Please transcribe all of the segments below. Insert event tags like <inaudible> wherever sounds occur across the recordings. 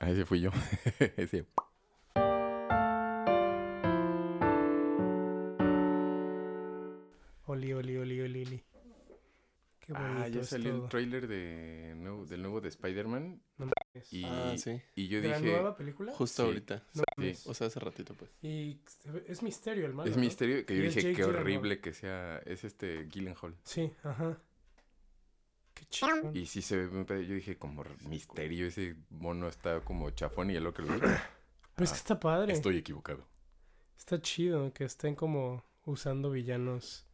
Ah, ese fui yo. <laughs> ese. Oli, oli, oli, oli, oli. Qué bonito Ah, ya salió todo. el tráiler de nuevo- del nuevo de Spider-Man. No mames. Y, Ah, sí. y yo ¿De la dije, nueva película? Justo Sí. ahorita. No sí. mames. O sea, hace ratito, pues. Y es misterio el malo, es ¿no? misterio, que yo dije, Jake qué Gyllenhaal. horrible que sea, es este Gyllenhaal. Sí, ajá. Y sí se ve, yo dije, como misterio, ese mono está como chafón y el otro lo dije, <clears throat> Pero es que está padre. estoy equivocado. Está chido que estén como usando villanos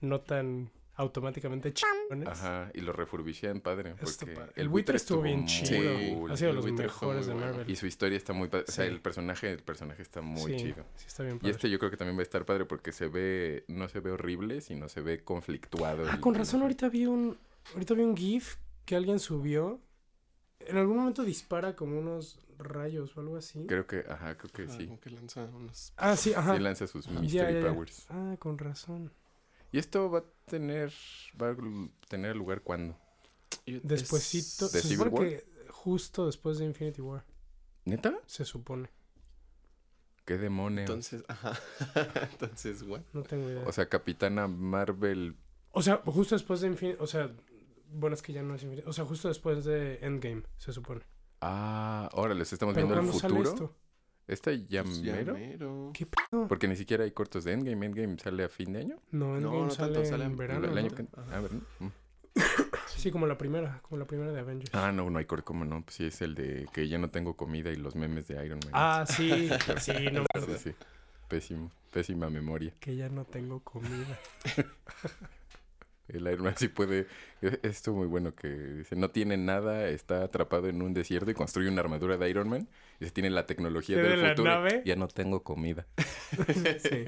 no tan automáticamente chingones. Ajá, y lo refurbishean padre. Porque el buitre estuvo bien chido. cool. ha sido de el los mejores de bueno. Marvel. Y su historia está muy padre. O sea, el personaje, el personaje está muy sí, chido. Sí, está bien Y padre. este yo creo que también va a estar padre porque se ve, no se ve horrible, sino se ve conflictuado. Ah, el- con razón, ahorita vi un. Ahorita vi un GIF que alguien subió. En algún momento dispara como unos rayos o algo así. Creo que, ajá, creo que Ah, sí. como que lanza unos... Ah, sí, ajá. Sí lanza sus mystery ya, ya. powers. Ah, con razón. ¿Y esto va a tener, va a tener lugar cuándo? Despuésito. ¿De Se Civil supone War? que justo después de Infinity War. ¿Neta? Se supone. ¿Qué demonios? Entonces, ajá. <laughs> Entonces, what? No tengo idea. o sea, Capitana Marvel. O sea, justo después de Infinity... O sea, bueno, es que ya no es. O sea, justo después de Endgame, se supone. Ah, órale, estamos Pero viendo el ¿cuándo sale futuro. esto? ¿Esta ya Pues ya mero? mero. ¿Qué pedo? Porque ni siquiera hay cortos de Endgame. Endgame sale a fin de año. No, Endgame No, no sale, tanto, sale en verano, el año ¿no? que... Ajá. Ah. Mm. Sí, como la primera, como la primera de Avengers. Ah, no, no hay corto, ¿cómo no? Pues sí, es el de que ya no tengo comida y los memes de Iron Man. Ah, sí, sí, <laughs> no sí, sí. Pésimo, pésima memoria. Que ya no tengo comida. <laughs> El Iron Man sí puede... es- Esto muy bueno que dice, no tiene nada, está atrapado en un desierto y construye una armadura de Iron Man. Y se tiene la tecnología ¿De del la futuro. nave? Ya no tengo comida. <laughs> sí.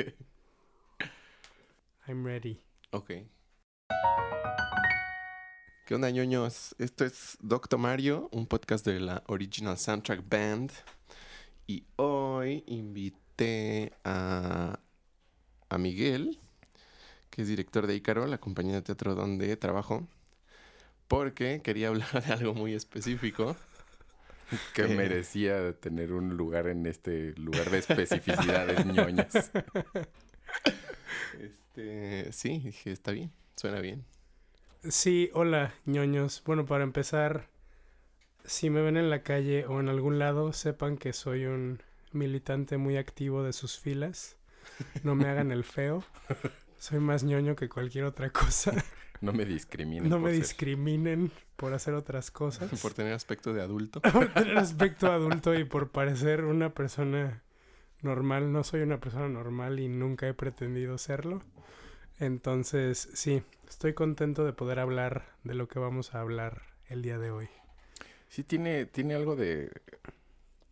I'm ready. Ok. ¿Qué onda, ñoños? Esto es Doctor Mario, un podcast de la Original Soundtrack Band. Y hoy invité a, a Miguel, que es director de Ícaro, la compañía de teatro donde trabajo, porque quería <laughs> hablar de algo muy específico. Que Eh. merecía tener un lugar en este lugar de especificidades <laughs> ñoñas. Este, sí, dije, está bien, suena bien. Sí, hola, ñoños. Bueno, para empezar, si me ven en la calle o en algún lado, sepan que soy un militante muy activo de sus filas. No me hagan el feo. <laughs> Soy más ñoño que cualquier otra cosa. <laughs> No me discriminen. No me ser- discriminen por hacer otras cosas. <laughs> Por tener aspecto de adulto. <laughs> por tener aspecto adulto y por parecer una persona normal. No soy una persona normal y nunca he pretendido serlo. Entonces, sí, estoy contento de poder hablar de lo que vamos a hablar el día de hoy. Sí, tiene, tiene algo de,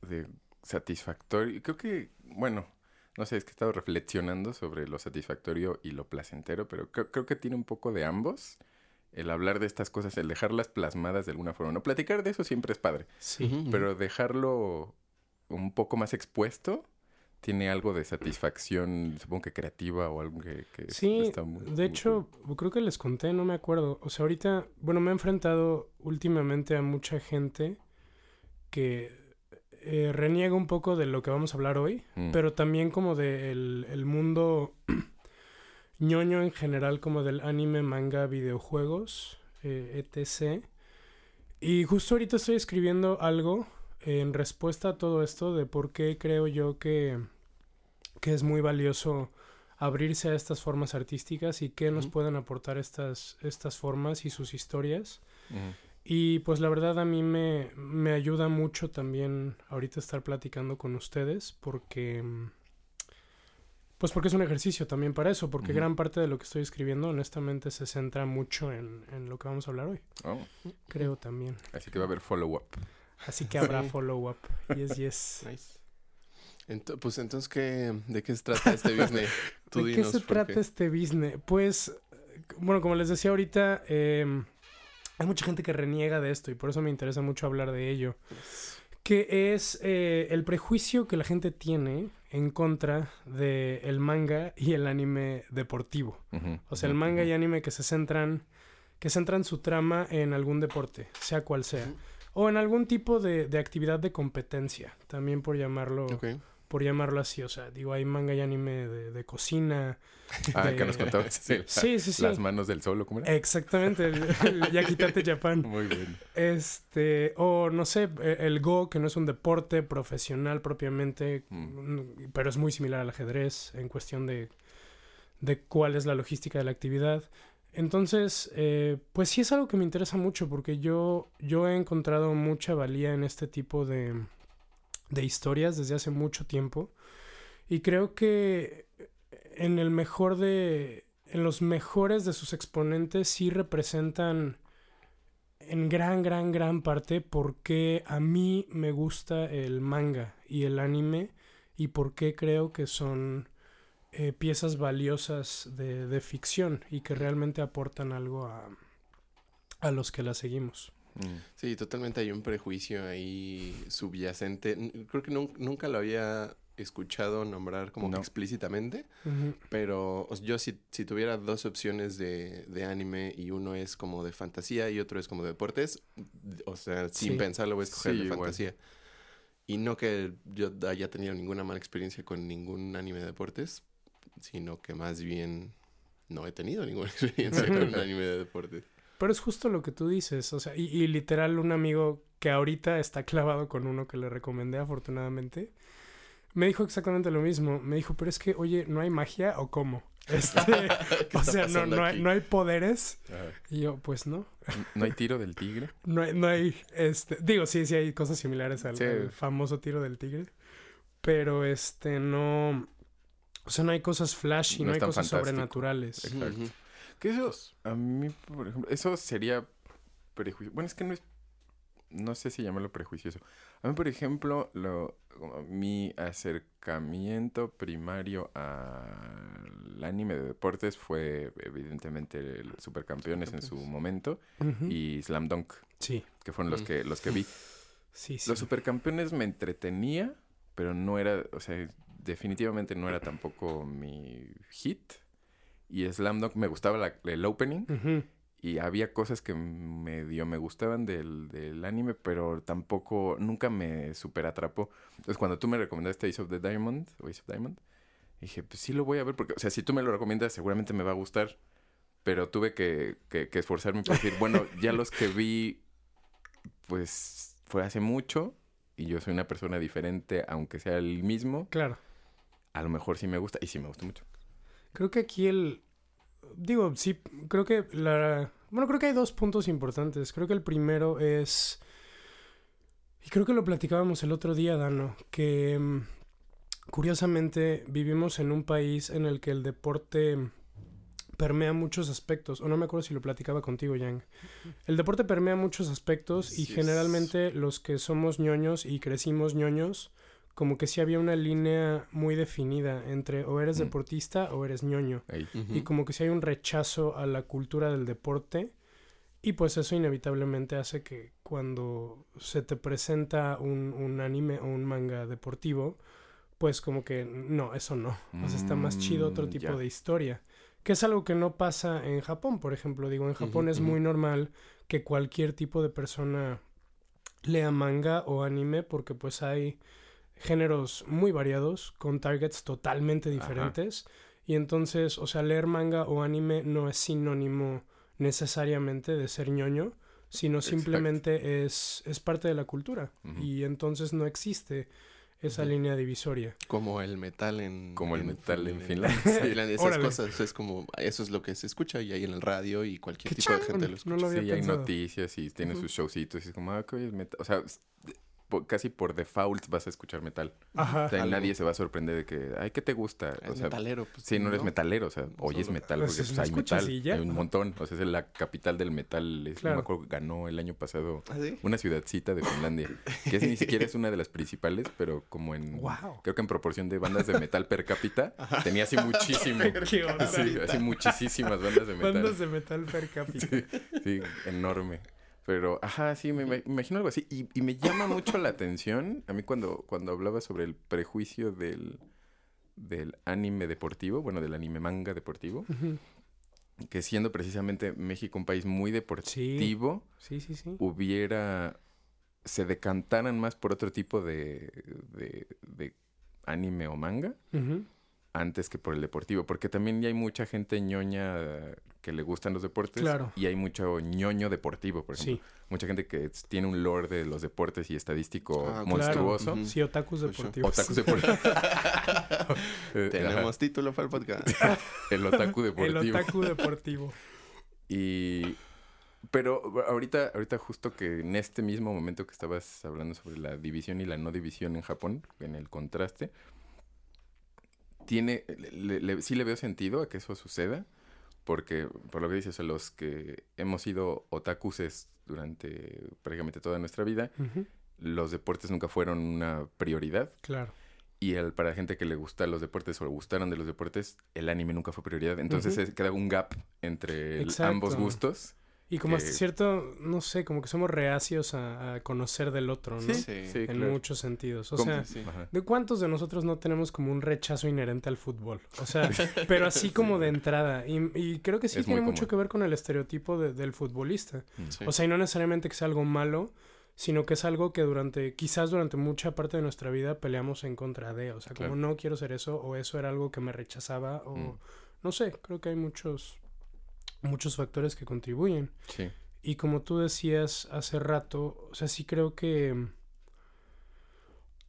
de satisfactorio. Creo que, bueno, no sé, es que he estado reflexionando sobre lo satisfactorio y lo placentero, pero creo, creo que tiene un poco de ambos. El hablar de estas cosas, el dejarlas plasmadas de alguna forma. No, platicar de eso siempre es padre, Sí. Pero dejarlo un poco más expuesto tiene algo de satisfacción, supongo que creativa o algo que, que Sí, está muy... de muy hecho, creo que les conté, no me acuerdo. O sea, ahorita, bueno, me he enfrentado últimamente a mucha gente que eh, reniega un poco de lo que vamos a hablar hoy. Mm. pero también como del el mundo <clears throat> ñoño en general, como del anime, manga, videojuegos, eh, etc. Y justo ahorita estoy escribiendo algo en respuesta a todo esto de por qué creo yo que, que es muy valioso abrirse a estas formas artísticas y qué nos pueden aportar estas, estas formas y sus historias. Mm. Y pues la verdad a mí me, me ayuda mucho también ahorita estar platicando con ustedes porque... mm, Pues porque es un ejercicio también para eso, porque gran parte de lo que estoy escribiendo honestamente se centra mucho en, en lo que vamos a hablar hoy, Oh, creo también. así que va a haber follow-up. Así que habrá follow-up. Yes, yes. <laughs> Nice. Ento- pues entonces, ¿qué, ¿de qué se trata este business? <laughs> Tú ¿De qué se porque- trata este business? Pues, bueno, como les decía ahorita, eh, hay mucha gente que reniega de esto y por eso me interesa mucho hablar de ello. Que es eh, el prejuicio que la gente tiene en contra del manga y el anime deportivo. O sea, el manga y anime que se centran, que centran su trama en algún deporte, sea cual sea. O en algún tipo de, de actividad de competencia, también por llamarlo, Ok. Por llamarlo así. O sea, digo, hay manga y anime de, de cocina. <laughs> Ah, de- que nos contabas. Sí, la- Sí, sí, sí. Las manos del sol, ¿o ¿cómo era? Exactamente, el, el <laughs> Yakitate Japan. Muy bien. Este, o no sé, e- el Go, que no es un deporte profesional propiamente, mm, pero es muy similar al ajedrez en cuestión de, de cuál es la logística de la actividad. Entonces, eh, pues sí es algo que me interesa mucho porque yo, yo he encontrado mucha valía en este tipo de, de historias desde hace mucho tiempo. Y creo que en el mejor de. En los mejores de sus exponentes sí representan en gran, gran, gran parte por qué a mí me gusta el manga y el anime y por qué creo que son eh, piezas valiosas de, de ficción y que realmente aportan algo a, a los que las seguimos. Mm. Sí, totalmente hay un prejuicio ahí subyacente. Creo que nun- nunca lo había escuchado nombrar como No. explícitamente, pero yo si, si tuviera dos opciones de, de anime y uno es como de fantasía y otro es como de deportes, o sea, sin Sí. pensarlo voy a escoger Sí, de igual. fantasía. Y no que yo haya tenido ninguna mala experiencia con ningún anime de deportes, sino que más bien no he tenido ninguna <laughs> experiencia con <laughs> un anime de deportes. Pero es justo lo que tú dices, o sea, y, y literal un amigo que ahorita está clavado con uno que le recomendé afortunadamente, me dijo exactamente lo mismo. Me dijo, pero es que, oye, ¿no hay magia o cómo? <laughs> Este, ¿Qué <laughs> o sea, no, no, hay, no hay poderes. Ajá. Y yo, pues no. ¿No hay tiro del tigre? <laughs> No hay, no hay, este, digo, sí, sí hay cosas similares al, Sí. al famoso tiro del tigre. Pero este, no, o sea, no hay cosas flashy, No hay cosas fantástico. sobrenaturales. Exacto. Que eso, a mí, por ejemplo, eso sería prejuicio. Bueno, es que no es. No sé si llamarlo prejuicioso. A mí, por ejemplo, lo, como mi acercamiento primario al anime de deportes fue, evidentemente, el Supercampeones en su momento y Slam Dunk, Sí, que fueron los Mm. que, los que vi. sí, sí. Los Supercampeones me entretenía, pero no era, o sea, definitivamente no era tampoco mi hit. Y Slam Dunk me gustaba la- el opening y había cosas que medio me gustaban del, del anime, pero tampoco, nunca me super atrapó. Entonces, cuando tú me recomendaste Ace of the Diamond, o Ace of Diamond, dije, pues sí lo voy a ver, porque, o sea, si tú me lo recomiendas, seguramente me va a gustar. Pero tuve que, que, que esforzarme por decir, bueno, <laughs> ya los que vi, pues fue hace mucho y yo soy una persona diferente, aunque sea el mismo, Claro. a lo mejor sí me gusta y sí me gusta mucho. Creo que aquí el. Digo, sí, creo que la. Bueno, creo que hay dos puntos importantes. Creo que el primero es. Y creo que lo platicábamos el otro día, Dano, que mm, curiosamente vivimos en un país en el que el deporte permea muchos aspectos. O no me acuerdo si lo platicaba contigo, Yang. El deporte permea muchos aspectos y generalmente los que somos ñoños y crecimos ñoños, como que sí había una línea muy definida entre o eres Mm. deportista o eres ñoño. Y como que sí hay un rechazo a la cultura del deporte. Y pues eso inevitablemente hace que cuando se te presenta un, un anime o un manga deportivo, pues como que no, eso no. O sea, está más chido otro Mm, tipo de historia. Que es algo que no pasa en Japón, por ejemplo. Digo, en Japón es muy normal que cualquier tipo de persona lea manga o anime porque pues hay géneros muy variados con targets totalmente Ajá. diferentes y entonces, o sea, leer manga o anime no es sinónimo necesariamente de ser ñoño, sino simplemente es, es parte de la cultura y entonces no existe esa línea divisoria. Como el metal en... Como el metal en Finlandia. <laughs> Finlandia, Esas Órale. cosas, es como... Eso es lo que se escucha y hay en el radio y cualquier tipo de gente lo escucha. no lo había Sí, hay noticias y tiene sus showcitos y es como, ah, que es metal. O sea, casi por default vas a escuchar metal. Ajá. O sea, nadie se va a sorprender de que, ay, ¿qué te gusta? O Es sea, metalero. Pues, sí, no eres metalero, o sea, oyes Solo- metal Pues, porque pues, hay metal. Hay un montón. O sea, es la capital del metal. Es, no Claro. me acuerdo, ganó el año pasado ¿Ah, sí? una ciudadcita de Finlandia. Que es, ni <laughs> siquiera es una de las principales, pero como en... Wow. Creo que en proporción de bandas de metal per cápita, <laughs> tenía así muchísimo. <laughs> ¿Qué onda? Sí, así muchísimas bandas de metal. Bandas de metal per cápita. Sí, sí, enorme. Pero, ajá, sí, me, me imagino algo así. Y, y me llama mucho la atención, a mí cuando, cuando hablaba sobre el prejuicio del, del anime deportivo, bueno, del anime manga deportivo, que siendo precisamente México un país muy deportivo, Sí, sí, sí. hubiera se decantaran más por otro tipo de, de, de anime o manga antes que por el deportivo, porque también ya hay mucha gente ñoña que le gustan los deportes Claro. y hay mucho ñoño deportivo, por ejemplo. Sí, Mucha gente que tiene un lore de los deportes y estadístico Ah, claro. monstruoso. Ujú. sí, otakus sure. deportivos. Otakus <laughs> deportivos. <laughs> <laughs> Eh, Tenemos título para el podcast. el otaku El deportivo. otaku deportivo. Y pero ahorita, ahorita justo que en este mismo momento que estabas hablando sobre la división y la no división en Japón, en el contraste, tiene, le- le- sí le veo sentido a que eso suceda, porque por lo que dices, los que hemos sido otakuses durante prácticamente toda nuestra vida, los deportes nunca fueron una prioridad. Claro. Y el, para gente que le gusta los deportes o le gustaron de los deportes, el anime nunca fue prioridad. Entonces se queda un gap entre el- ambos gustos. Y como hasta que- cierto, no sé, como que somos reacios a, a conocer del otro, ¿no? Sí. En claro. muchos sentidos. O sea, Sí. ¿de cuántos de nosotros no tenemos como un rechazo inherente al fútbol? O sea, <laughs> pero así como de entrada. Y, y creo que sí Es tiene mucho común. que ver con el estereotipo de- del futbolista. Sí. O sea, y no necesariamente que sea algo malo, sino que es algo que durante, quizás durante mucha parte de nuestra vida peleamos en contra de. O sea, como Claro. no quiero ser eso, o eso era algo que me rechazaba, o Mm. no sé, creo que hay muchos, muchos factores que contribuyen. Sí. Y como tú decías hace rato, o sea, sí creo que.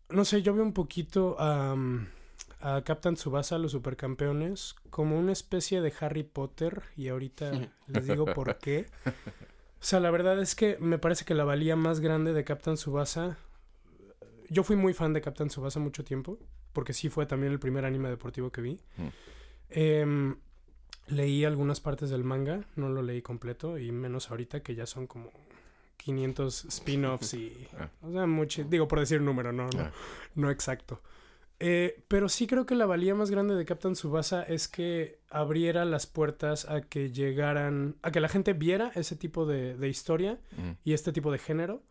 No sé, yo veo un poquito a, mm, a Captain Tsubasa, los supercampeones, como una especie de Harry Potter, y ahorita <laughs> les digo por qué. O sea, la verdad es que me parece que la valía más grande de Captain Tsubasa. Yo fui muy fan de Captain Tsubasa mucho tiempo, porque sí fue también el primer anime deportivo que vi. Mm. Em, leí algunas partes del manga, no lo leí completo, y menos ahorita que ya son como 500 spin-offs y... <laughs> Ah. O sea, mucho, digo por decir número, no, no, Ah. no exacto. Eh, pero sí creo que la valía más grande de Captain Tsubasa es que abriera las puertas a que llegaran, a que la gente viera ese tipo de, de historia Mm. y este tipo de género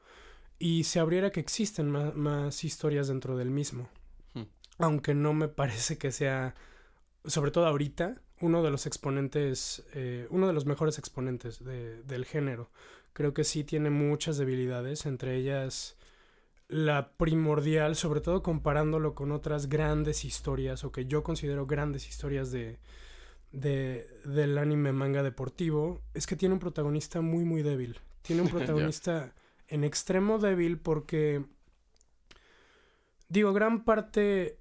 y se abriera que existen más, historias dentro del mismo. Hmm. Aunque no me parece que sea, sobre todo ahorita, uno de los exponentes, eh, uno de los mejores exponentes de- del género. Creo que sí tiene muchas debilidades, entre ellas la primordial, sobre todo comparándolo con otras grandes historias, o que yo considero grandes historias de, de, del anime manga deportivo, es que tiene un protagonista muy, muy débil. Tiene un <laughs> protagonista en extremo débil porque, digo, gran parte,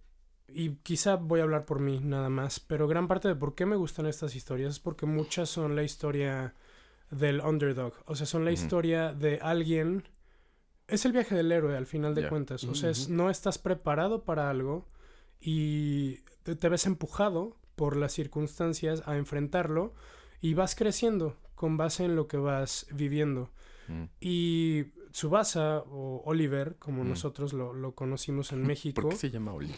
y quizá voy a hablar por mí nada más, pero gran parte de por qué me gustan estas historias es porque muchas son la historia del underdog, o sea, son la historia de alguien... Es el viaje del héroe al final de cuentas. O sea, es- no estás preparado para algo y te, te ves empujado por las circunstancias a enfrentarlo y vas creciendo con base en lo que vas viviendo. Mm. Y Tsubasa o Oliver, como Mm. nosotros lo, lo conocimos en México, <laughs> ¿Por qué se llama Oliver?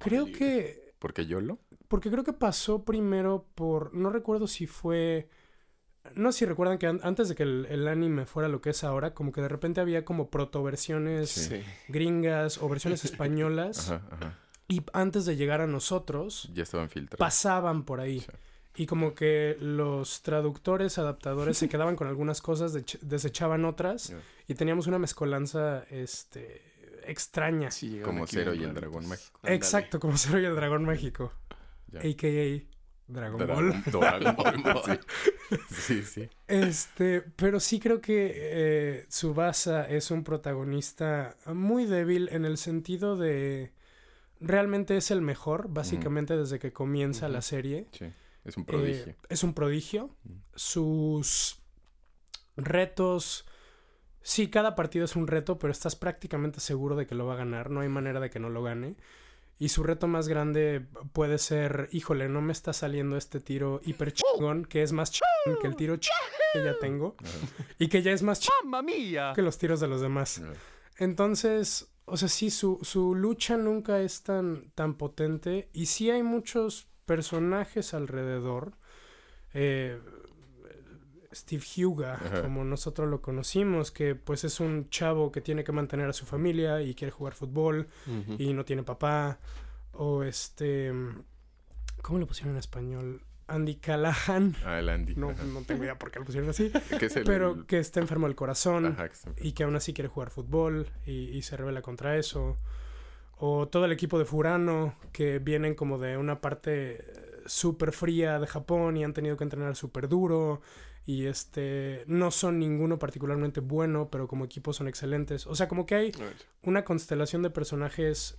Creo que ¿Porque Yolo? porque creo que pasó primero por. No recuerdo si fue. No sé si recuerdan que an- antes de que el, el anime fuera lo que es ahora, como que de repente había como protoversiones Sí. Gringas o versiones <laughs> españolas. Ajá, ajá. Y antes de llegar a nosotros, Ya estaban filtrados. pasaban por ahí. Sí. Y como que los traductores, adaptadores se <laughs> quedaban con algunas cosas, desechaban otras. Y teníamos una mezcolanza este, extraña. Sí, Como Cero y el. Dragón Mágico. Exacto, como Cero y el Dragón Mágico. Ya. A.K.A. Dragon Ball. Dragon, Dragon Ball. <laughs> <laughs> Sí, sí. sí. Este, pero sí creo que eh, Tsubasa es un protagonista muy débil en el sentido de realmente es el mejor, básicamente desde que comienza la serie. Sí, Es un Eh, prodigio. es un prodigio. Mm. Sus retos. Sí, cada partido es un reto, pero estás prácticamente seguro de que lo va a ganar. No hay manera de que no lo gane. Y su reto más grande puede ser, híjole, no me está saliendo este tiro hiper chingón, que es más chingón que el tiro chingón que ya tengo. Y que ya es más chingón que los tiros de los demás. Entonces, o sea, sí, su, su lucha nunca es tan, tan potente. Y sí hay muchos personajes alrededor. Eh, Steve Huga, Ajá. como nosotros lo conocimos, que pues es un chavo que tiene que mantener a su familia y quiere jugar fútbol y no tiene papá. O este... ¿Cómo le pusieron en español? Andy Callahan. Ah, el Andy. No, ajá. no tengo idea por qué lo pusieron así. <laughs> Que es el- Pero que está enfermo del corazón Ajá, que y que aún así quiere jugar fútbol y, y se revela contra eso. O todo el equipo de Furano que vienen como de una parte súper fría de Japón y han tenido que entrenar súper duro. Y este no son ninguno particularmente bueno, pero como equipo son excelentes. O sea, como que hay una constelación de personajes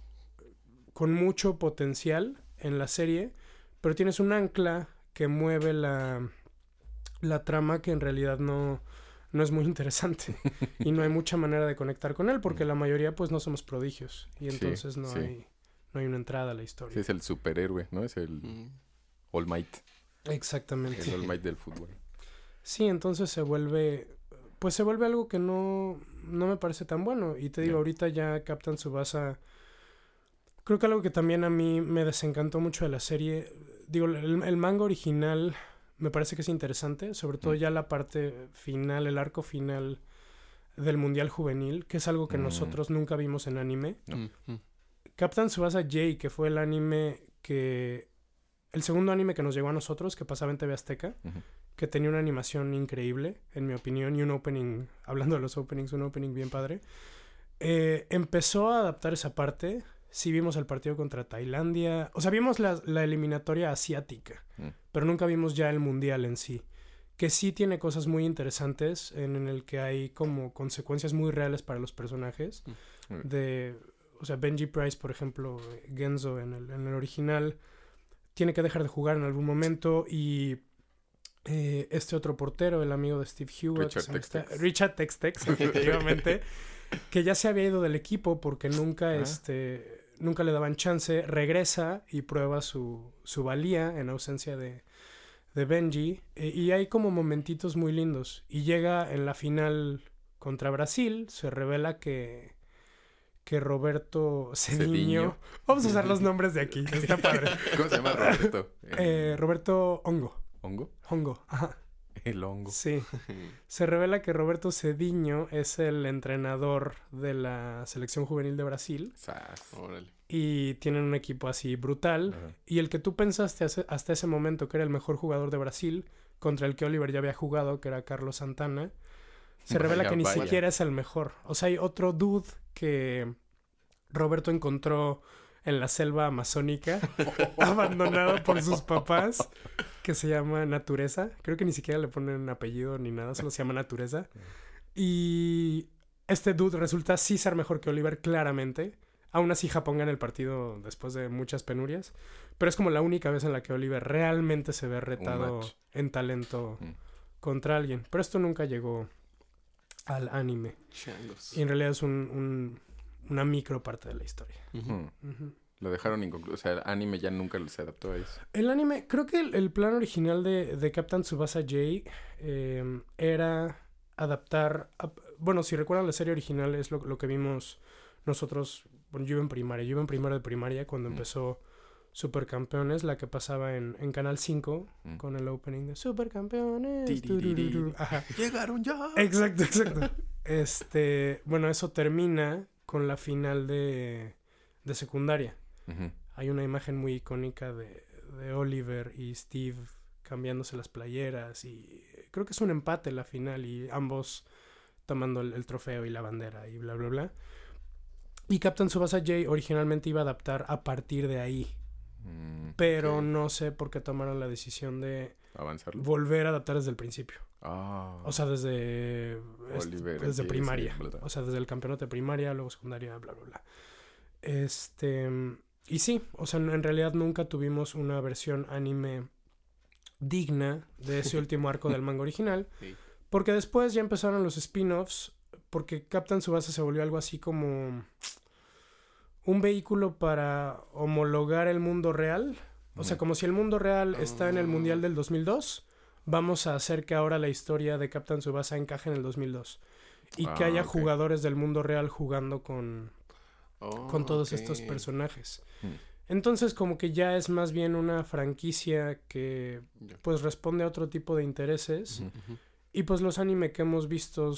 con mucho potencial en la serie, pero tienes un ancla que mueve la, la trama que en realidad no, no es muy interesante <laughs> y no hay mucha manera de conectar con él porque la mayoría pues no somos prodigios y Sí, entonces no sí. hay no hay una entrada a la Sí, historia. es el superhéroe, ¿no? Es el Mm. All Might. Exactamente. El All Might del fútbol. Sí, entonces se vuelve, pues se vuelve algo que no, no me parece tan bueno. Y te digo, ahorita ya Captain Tsubasa, creo que algo que también a mí me desencantó mucho de la serie, digo, el, el manga original me parece que es interesante, sobre todo Mm. ya la parte final, el arco final del Mundial Juvenil, que es algo que Mm. nosotros nunca vimos en anime. Mm, mm. Captain Tsubasa J, que fue el anime que... El segundo anime que nos llegó a nosotros, que pasaba en TV Azteca. Que tenía una animación increíble, en mi opinión, y un opening, <laughs> hablando de los openings, un opening bien padre. Eh, empezó a adaptar esa parte. Sí vimos el partido contra Tailandia. O sea, vimos la, la eliminatoria asiática, Mm. pero nunca vimos ya el mundial en sí. Que sí tiene cosas muy interesantes en, en el que hay como consecuencias muy reales para los personajes. Mm. De, o sea, Benji Price, por ejemplo, Genzo en el, en el original, tiene que dejar de jugar en algún momento y eh, este otro portero, el amigo de Steve Hewitt, Richard está- Tex-Tex. Richard Tex-Tex, <laughs> efectivamente, que ya se había ido del equipo porque nunca, Ah. este, nunca le daban chance, regresa y prueba su, su valía en ausencia de, de Benji. eh, y hay como momentitos muy lindos. Y llega en la final contra Brasil, se revela que, que Roberto. Cediño. Vamos a usar los <laughs> nombres de aquí, está padre. ¿Cómo se llama Roberto? Eh, Roberto Hongo. ¿Hongo? Hongo, ajá. El hongo. Sí. <laughs> Se revela que Roberto Cediño es el entrenador de la selección juvenil de Brasil Sas. Órale. y tienen un equipo así brutal. Ajá. Y el que tú pensaste hace- hasta ese momento que era el mejor jugador de Brasil, contra el que Oliver ya había jugado, que era Carlos Santana, se revela Vaya, que ni vaya. siquiera es el mejor. O sea, hay otro dude que Roberto encontró en la selva amazónica, <laughs> abandonado por sus papás, que se llama Natureza. Creo que ni siquiera le ponen apellido ni nada, solo se llama Natureza. Y este dude resulta sí ser mejor que Oliver, claramente. Aún así, Japón gana el partido después de muchas penurias. Pero es como la única vez en la que Oliver realmente se ve retado en talento Mm. contra alguien. Pero esto nunca llegó al anime. Changos. Y en realidad es un, un- una micro parte de la historia. Lo dejaron inconcluso. O sea, el anime ya nunca se adaptó a eso. El anime, creo que el, el plan original de, de Captain Tsubasa J eh, era adaptar. a- bueno, si recuerdan la serie original, es lo, lo que vimos nosotros. Bueno, yo iba en primaria, yo iba en primero de primaria cuando Mm. empezó Supercampeones, la que pasaba en, en Canal 5 Mm. con el opening de Supercampeones. ¡Llegaron ya! Exacto, exacto. Este, bueno, eso termina con la final de, de secundaria. Hay una imagen muy icónica de, de Oliver y Steve cambiándose las playeras y creo que es un empate la final y ambos tomando el, el trofeo y la bandera y bla bla bla. Y Captain Tsubasa J originalmente iba a adaptar a partir de ahí, Mm, pero no sé por qué tomaron la decisión de Avanzarlo. volver a adaptar desde el principio. Ah. O sea, desde, Oliver desde primaria. O sea, desde el campeonato de primaria, luego secundaria, bla, bla, bla. Este. Y sí, o sea, en realidad nunca tuvimos una versión anime digna de ese <laughs> último arco del manga original. Sí. Porque después ya empezaron los spin-offs. Porque Captain Subasa se volvió algo así como. Un vehículo para homologar el mundo real. O sea, Mm. como si el mundo real está en el Ah. Mundial del 2002, vamos a hacer que ahora la historia de Captain Tsubasa encaje en el 2002. Y que Ah, haya jugadores del mundo real jugando con, Oh, con todos estos personajes. Mm. Entonces como que ya es más bien una franquicia que pues responde a otro tipo de intereses. Y pues los anime que hemos visto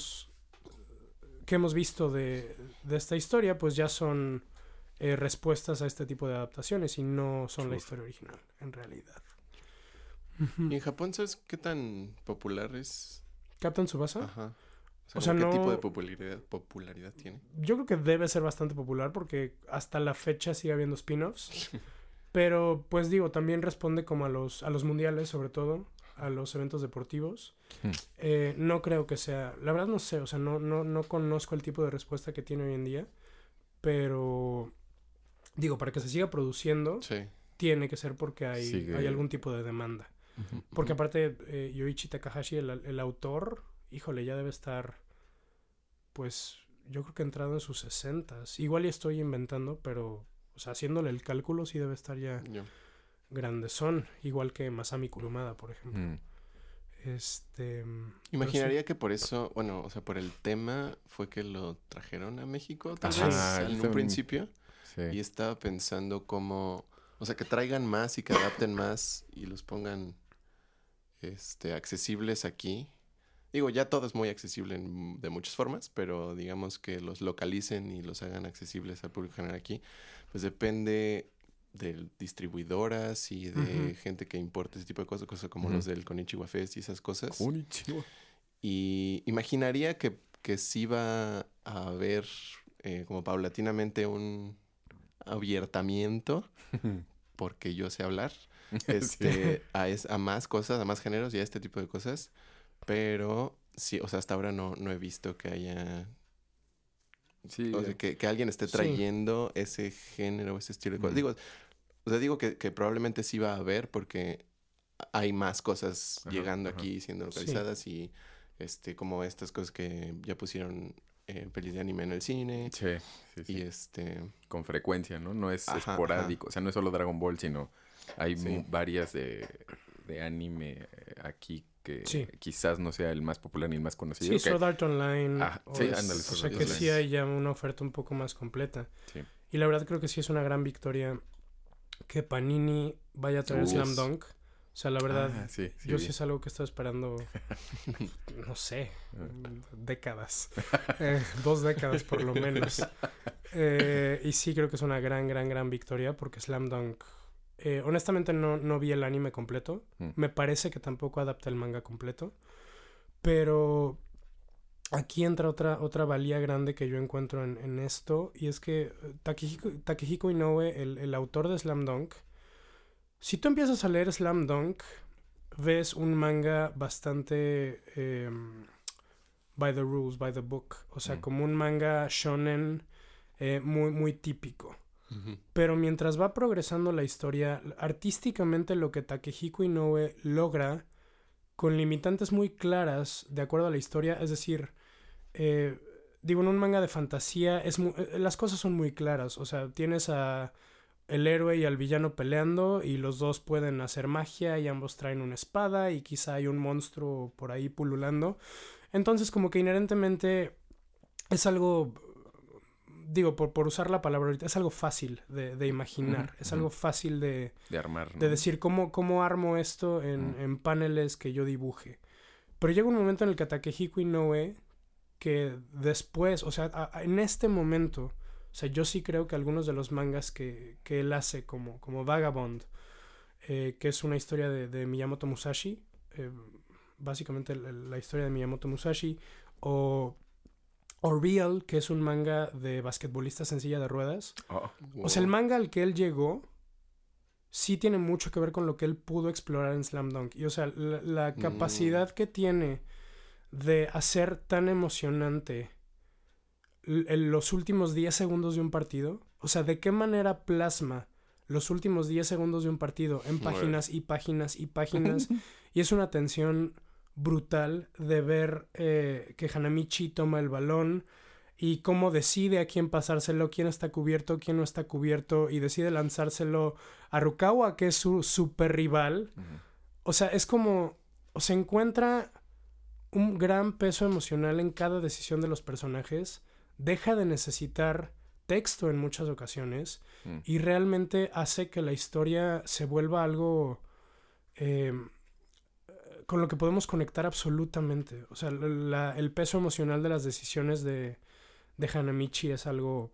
que hemos visto de, de esta historia pues ya son eh, respuestas a este tipo de adaptaciones y no son la historia original en realidad. ¿Y en Japón sabes qué tan popular es? ¿Captain Tsubasa? Ajá. O O sea, ¿qué tipo de popularidad, popularidad tiene? Yo creo que debe ser bastante popular porque hasta la fecha sigue habiendo spin-offs. <laughs> Pero, pues digo, también responde como a los, a los mundiales, sobre todo, a los eventos deportivos. Hmm. Eh, no creo que sea, la verdad no sé, o sea, no, no, no conozco el tipo de respuesta que tiene hoy en día. Pero, digo, para que se siga produciendo, Sí. tiene que ser porque hay, Sigue. hay algún tipo de demanda. Porque aparte, eh, Yoichi Takahashi, el, el autor, híjole, ya debe estar, pues, yo creo que entrado en sus sesentas. Igual ya estoy inventando, pero, o sea, haciéndole el cálculo, sí debe estar ya Yo. grandezón. Igual que Masami Kurumada, por ejemplo. Mm. Este... Imaginaría que por eso, bueno, o sea, por el tema fue que lo trajeron a México, tal Ajá, vez, en un principio. Sí. Y estaba pensando cómo, o sea, que traigan más y que adapten más y los pongan, este, accesibles aquí. Digo, ya todo es muy accesible en- de muchas formas, pero digamos que los localicen y los hagan accesibles al público general aquí, pues depende de distribuidoras y de gente que importe ese tipo de cosas, cosas como los del Konichiwa Fest y esas cosas. Konnichiwa. Y imaginaría que, que sí va a haber eh, como paulatinamente un abiertamiento, <laughs> porque yo sé hablar, <laughs> este, a, es- a más cosas, a más géneros y a este tipo de cosas. Pero sí, o sea, hasta ahora no, no he visto que haya, Sí, o sea, que, que alguien esté Sí. trayendo ese género, ese estilo de cosas. Mm. Digo, o sea, digo que, que probablemente sí va a haber porque hay más cosas Ajá, llegando ajá. aquí siendo Sí. localizadas y este como estas cosas que ya pusieron eh, pelis de anime en el cine sí, sí, sí. y este Con frecuencia, ¿no? No es Ajá, esporádico. O sea, no es solo Dragon Ball, sino hay Sí. varias de, de anime eh, aquí que Sí. quizás no sea el más popular ni el más conocido. Sí, que- Sword Art Online. Ah, o sí, es- ándale, O Sword sea Art que Online. sí hay ya una oferta un poco más completa. Sí. Y la verdad creo que sí es una gran victoria que Panini vaya a traer Uf. Slam Dunk. O sea, la verdad, Ah, sí, sí, yo sí es algo que estaba esperando, <laughs> no sé, <laughs> décadas. <laughs> Eh, dos décadas por lo menos. Eh, y sí creo que es una gran, gran, gran victoria porque Slam Dunk... eh, honestamente no, no vi el anime completo. Mm. Me parece que tampoco adapta el manga completo. Pero aquí entra otra, otra valía grande que yo encuentro en, en esto. Y es que eh, Takehiko, Takehiko Inoue, el, el autor de Slam Dunk, si tú empiezas a leer Slam Dunk, ves un manga bastante em, by the rules, by the book. O sea, Mm. como un manga shonen eh, muy, muy típico. Pero mientras va progresando la historia, artísticamente lo que Takehiko Inoue logra, con limitantes muy claras de acuerdo a la historia, es decir, eh, digo, en un manga de fantasía es eh, las cosas son muy claras, o sea, tienes a el héroe y al villano peleando y los dos pueden hacer magia y ambos traen una espada y quizá hay un monstruo por ahí pululando. Entonces como que inherentemente es algo digo, por, por usar la palabra ahorita, es algo fácil de, de imaginar, es algo fácil de, De armar, ¿no? de decir cómo, cómo armo esto en, en paneles que yo dibuje. Pero llega un momento en el que Takehiko Inoue, que después, o sea, a- a- en este momento, o sea, yo sí creo que algunos de los mangas que, que él hace, como, como Vagabond, eh, que es una historia de, de Miyamoto Musashi, eh, básicamente la, la historia de Miyamoto Musashi, o, o Real, que es un manga de basquetbolistas en silla de ruedas. Oh, O sea, el manga al que él llegó sí tiene mucho que ver con lo que él pudo explorar en Slam Dunk. Y o sea, la, la Mm. capacidad que tiene de hacer tan emocionante en los últimos 10 segundos de un partido. O sea, de qué manera plasma los últimos 10 segundos de un partido en páginas y páginas y páginas. <laughs> y es una tensión brutal de ver eh, que Hanamichi toma el balón y cómo decide a quién pasárselo, quién está cubierto, quién no está cubierto, y decide lanzárselo a Rukawa, que es su super rival. O sea, es como. O se encuentra un gran peso emocional en cada decisión de los personajes. Deja de necesitar texto en muchas ocasiones. Mm. Y realmente hace que la historia se vuelva algo. eh, con lo que podemos conectar absolutamente. O sea, la- el peso emocional de las decisiones de, de Hanamichi es algo.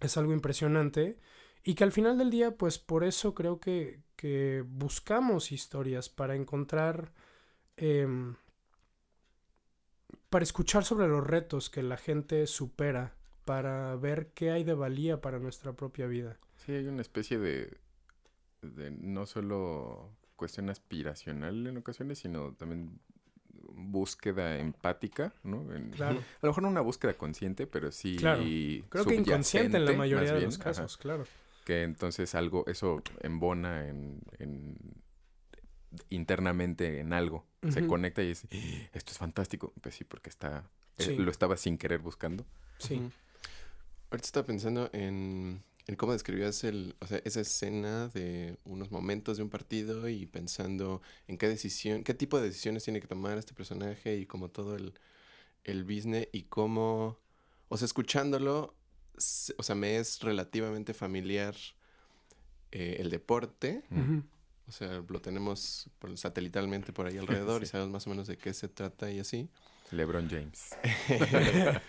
Es algo impresionante. Y que al final del día, pues por eso creo que, que buscamos historias para encontrar, em, para escuchar sobre los retos que la gente supera, para ver qué hay de valía para nuestra propia vida. Sí, hay una especie de, de no solo cuestión aspiracional en ocasiones, sino también búsqueda empática, ¿no? En- Claro. <laughs> A lo mejor no una búsqueda consciente, pero sí Claro. Creo que inconsciente en la mayoría de bien, los ajá, casos, claro. que entonces algo, eso embona en, en- internamente en algo. Se conecta y "Ah, esto es fantástico. Pues sí, porque está, eh, lo estaba sin querer buscando. Sí. Ahorita estaba pensando en, en cómo describías el, o sea, esa escena de unos momentos de un partido y pensando en qué decisión, qué tipo de decisiones tiene que tomar este personaje y como todo el, el business y cómo, o sea, escuchándolo, o sea, me es relativamente familiar eh, el deporte. O sea, lo tenemos por- satelitalmente por ahí alrededor <laughs> y sabemos más o menos de qué se trata y así. LeBron James. <laughs>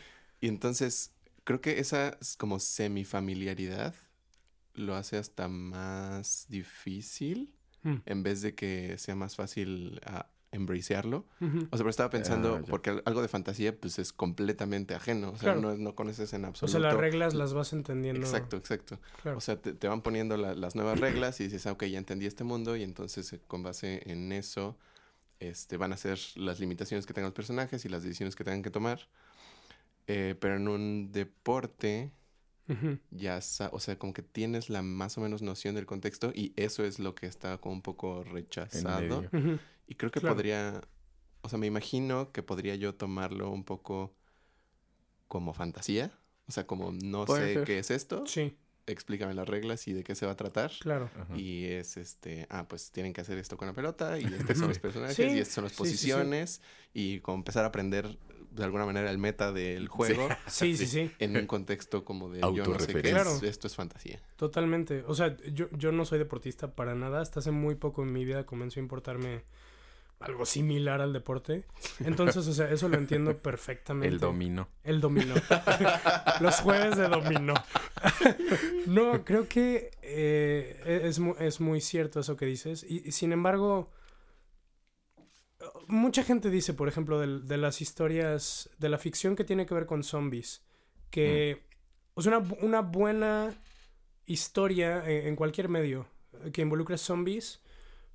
y entonces, creo que esa es como semifamiliaridad lo hace hasta más difícil Mm. en vez de que sea más fácil a embracearlo. Ujú. O sea, pero estaba pensando, Ah, ya. porque al- algo de fantasía pues es completamente ajeno. O sea, Claro. no, no conoces en O absoluto. sea, las reglas las vas entendiendo. Exacto, exacto. Claro. O sea, te, te van poniendo la- las nuevas reglas y dices, ah, ok, ya entendí este mundo y entonces eh, con base en eso este, van a ser las limitaciones que tengan los personajes y las decisiones que tengan que tomar. Eh, pero en un deporte Ujú. ya, sa- o sea, como que tienes la más o menos noción del contexto y eso es lo que está como un poco rechazado. medio. Ujú. Y creo que Claro. podría, o sea, me imagino que podría yo tomarlo un poco como fantasía. O sea, como no sé ser. qué es esto, Sí, explícame las reglas y de qué se va a tratar. claro. Ajá. Y es este, ah, pues tienen que hacer esto con la pelota y estos son los personajes Sí, y estas son las sí, sí, sí. posiciones y como empezar a aprender de alguna manera el meta del juego <laughs> Sí, sí, sí. en un contexto como de yo no sé qué, es, Claro. esto es fantasía. Totalmente. O sea, yo, yo no soy deportista para nada. Hasta hace muy poco en mi vida comenzó a importarme algo similar al deporte. Entonces, o sea, eso lo entiendo <laughs> perfectamente. El dominó. El dominó. <laughs> Los jueves de dominó. <laughs> no, creo que eh, es, mu- es muy cierto eso que dices. Y, y sin embargo, mucha gente dice, por ejemplo, de, las historias, de la ficción que tiene que ver con zombies, que o sea, una, una buena historia en, en cualquier medio eh, que involucre zombies,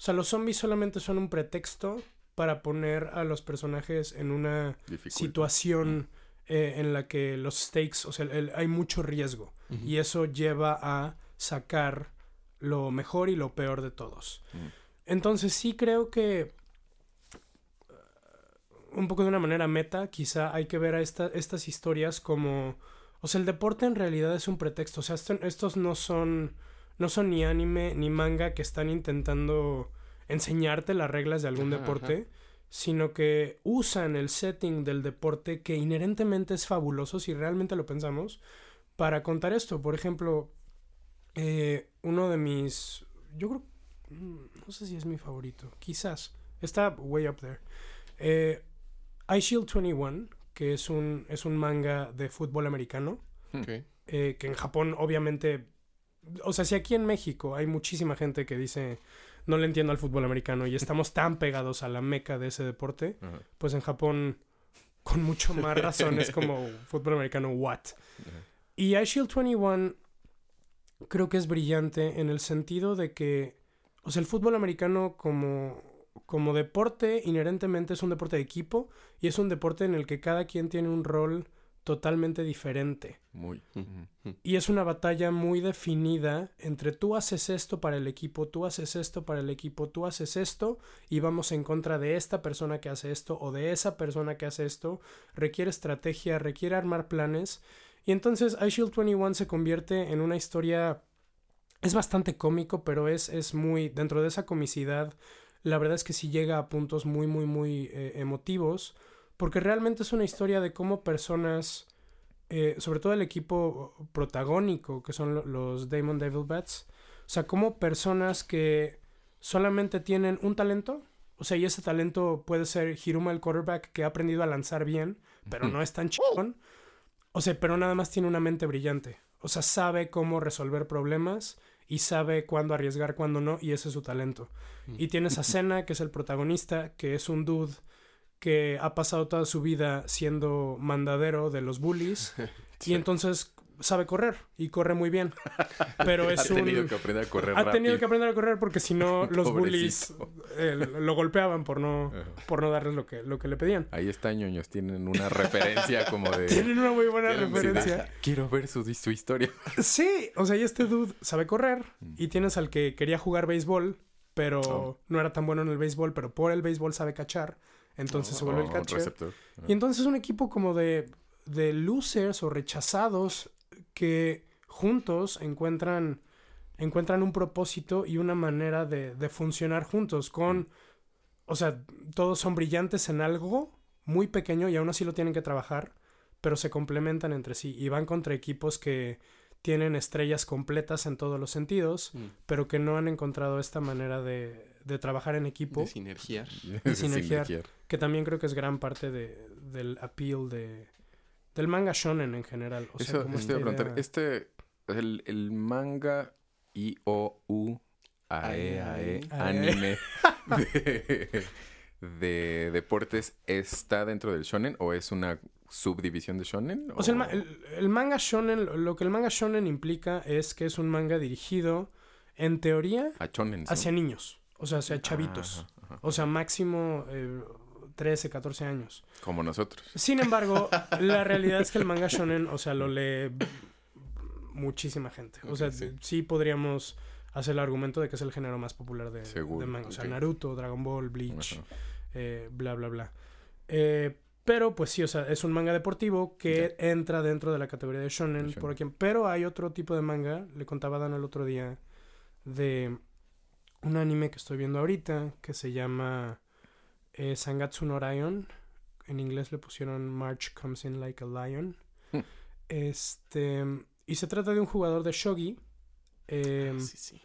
sea, los zombies solamente son un pretexto para poner a los personajes en una Dificulta. situación eh, en la que los stakes, o sea, el- hay mucho riesgo y eso lleva a sacar lo mejor y lo peor de todos. Mm. Entonces sí creo que uh, un poco de una manera meta, quizá hay que ver a esta- estas historias como, o sea, el deporte en realidad es un pretexto, o sea, esto- estos no son no son ni anime ni manga que están intentando enseñarte las reglas de algún Ajá, deporte, sino que usan el setting del deporte que inherentemente es fabuloso si realmente lo pensamos para contar esto. Por ejemplo, eh, uno de mis, yo creo, mm, no sé si es mi favorito, quizás, está way up there. Eh, I Shield 21, que es un, es un manga de fútbol americano, eh, que en Japón obviamente, o sea, si aquí en México hay muchísima gente que dice no le entiendo al fútbol americano y estamos <laughs> tan pegados a la meca de ese deporte, pues en Japón con mucho más razón es como <laughs> fútbol americano what. Ajá. Y I Shield 21 creo que es brillante en el sentido de que, o sea, el fútbol americano como, como deporte inherentemente es un deporte de equipo y es un deporte en el que cada quien tiene un rol totalmente diferente. Muy. Y es una batalla muy definida entre tú haces esto para el equipo, tú haces esto para el equipo, tú haces esto y vamos en contra de esta persona que hace esto o de esa persona que hace esto. Requiere estrategia, requiere armar planes. Y entonces iShield 21 se convierte en una historia... Es bastante cómico, pero es, es muy... Dentro de esa comicidad, la verdad es que sí llega a puntos muy, muy, muy eh, emotivos. Porque realmente es una historia de cómo personas eh, sobre todo el equipo protagónico, que son lo- los Damon Devil Bats. O sea, como personas que solamente tienen un talento. O sea, y ese talento puede ser Hiruma el quarterback que ha aprendido a lanzar bien, pero no es tan chingón. O sea, pero nada más tiene una mente brillante. O sea, sabe cómo resolver problemas y sabe cuándo arriesgar, cuándo no, y ese es su talento. Y tienes a <laughs> Senna, que es el protagonista, que es un dude que ha pasado toda su vida siendo mandadero de los bullies <laughs> y entonces sabe correr y corre muy bien. Pero <laughs> es ha tenido un que aprender a correr ha rápido. tenido que aprender a correr porque si no <laughs> los bullies eh, lo golpeaban por no por no darles lo que lo que le pedían. Ahí está, ñoños. Tienen una referencia como de... Tienen una muy buena referencia. Quiero ver su, su historia. Sí, o sea, y este dude sabe correr Mm. y tienes al que quería jugar béisbol, pero Oh. no era tan bueno en el béisbol, pero por el béisbol sabe cachar, entonces se vuelve Oh, el catcher. Y entonces es un equipo como de, de losers o rechazados que juntos encuentran, encuentran un propósito y una manera de, de funcionar juntos con, o sea, todos son brillantes en algo muy pequeño y aún así lo tienen que trabajar, pero se complementan entre sí y van contra equipos que tienen estrellas completas en todos los sentidos, Mm. pero que no han encontrado esta manera de, de trabajar en equipo De sinergiar. <laughs> de sinergiar. Sinergiar. que también creo que es gran parte de, del appeal de, del manga shonen en general. O sea, como a preguntar. Este, el, el manga I-O-U AE, AE, Ae. anime <laughs> de, de deportes está dentro del shonen o es una subdivisión de shonen? O sea, el, ma- el- el manga shonen, lo- que el manga shonen implica es que es un manga dirigido, en teoría, A shonen. hacia niños. O sea, hacia chavitos. Ajá, ajá. O sea, máximo eh, 13, 14 años. Como nosotros. Sin embargo, <laughs> la realidad es que el manga shonen, o sea, lo lee muchísima gente. O sea, sí. sí. podríamos hacer el argumento de que es el género más popular de, de manga. O sea. Naruto, Dragon Ball, Bleach, eh, bla, bla, bla. Eh, pero pues sí, o sea, es un manga deportivo que entra dentro de la categoría de shonen. Shonen. Por aquí. Pero hay otro tipo de manga, le contaba Dan el otro día, de un anime que estoy viendo ahorita que se llama eh, Sangatsu no. En inglés le pusieron March Comes In Like a Lion. Hmm. Este. Y se trata de un jugador de Shogi. em, sí, sí.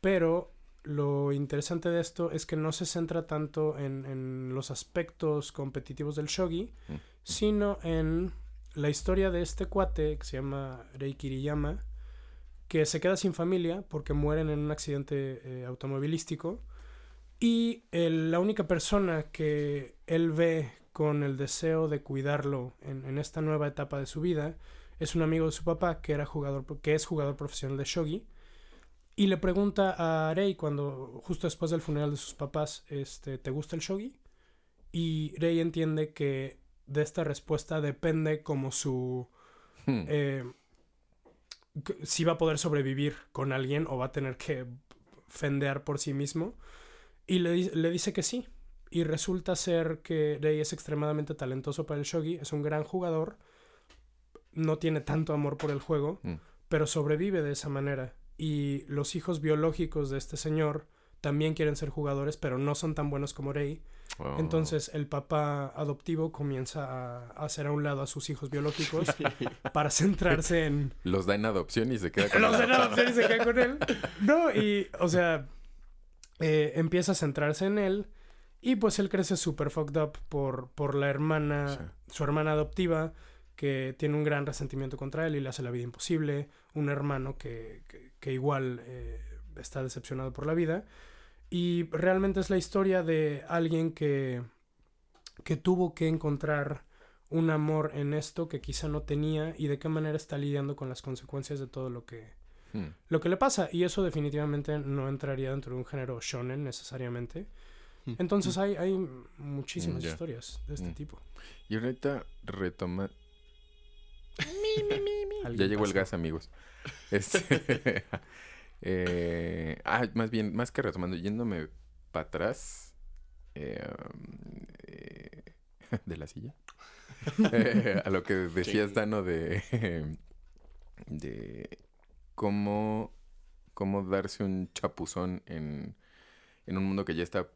pero lo interesante de esto es que no se centra tanto en, en los aspectos competitivos del shogi, Mm. sino en la historia de este cuate que se llama Rei Kiriyama, que se queda sin familia porque mueren en un accidente eh, automovilístico. Y el- la única persona que él ve con el deseo de cuidarlo en, en esta nueva etapa de su vida es un amigo de su papá que, era jugador, que es jugador profesional de shogi. Y le pregunta a Rei cuando, justo después del funeral de sus papás, este, ¿te gusta el shogi? Y Rei entiende que de esta respuesta depende como su... Hmm. eh, si va a poder sobrevivir con alguien o va a tener que fendear por sí mismo. Y le, le dice que sí. Y resulta ser que Rei es extremadamente talentoso para el shogi, es un gran jugador, no tiene tanto amor por el juego, Mm. pero sobrevive de esa manera. Y los hijos biológicos de este señor también quieren ser jugadores, pero no son tan buenos como Rei. Oh. Entonces el papá adoptivo comienza a, hacer a un lado a sus hijos biológicos <laughs> para centrarse en... Los da en adopción y se queda con <laughs> Los el de la adopción y se queda con él. No, y, o sea, eh, empieza a centrarse en él y pues él crece súper fucked up por, por la hermana, su hermana adoptiva, que tiene un gran resentimiento contra él y le hace la vida imposible, un hermano que, que, que igual eh, está decepcionado por la vida. Y realmente es la historia de alguien que, que tuvo que encontrar un amor en esto que quizá no tenía y de qué manera está lidiando con las consecuencias de todo lo que, Hmm. lo que le pasa. Y eso definitivamente no entraría dentro de un género shonen necesariamente. Entonces hay, hay muchísimas historias de este tipo. Y ahorita retoma... <laughs> Ya llegó el gas, amigos. Este... <laughs> eh, ah, más bien, más que retomando, yéndome para atrás eh, um, <laughs> eh, de la silla. <laughs> Eh, a lo que decías, Sí. Dano, de, de cómo, cómo darse un chapuzón en, en un mundo que ya está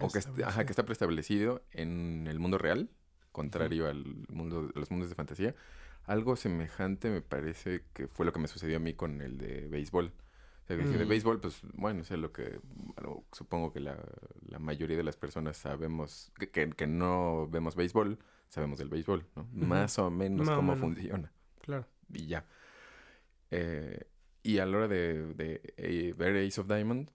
o que, ajá, que está preestablecido en el mundo real, contrario al mundo, a los mundos de fantasía. Algo semejante me parece que fue lo que me sucedió a mí con el de béisbol. O sea, que de Mm. béisbol, pues bueno, o sea, lo que bueno, supongo que la, la mayoría de las personas sabemos, que, que, que no vemos béisbol, sabemos del béisbol, ¿no? Más o menos Más o cómo menos. funciona. Claro. Y ya. Eh, y a la hora de, de, eh, ver Ace of Diamond,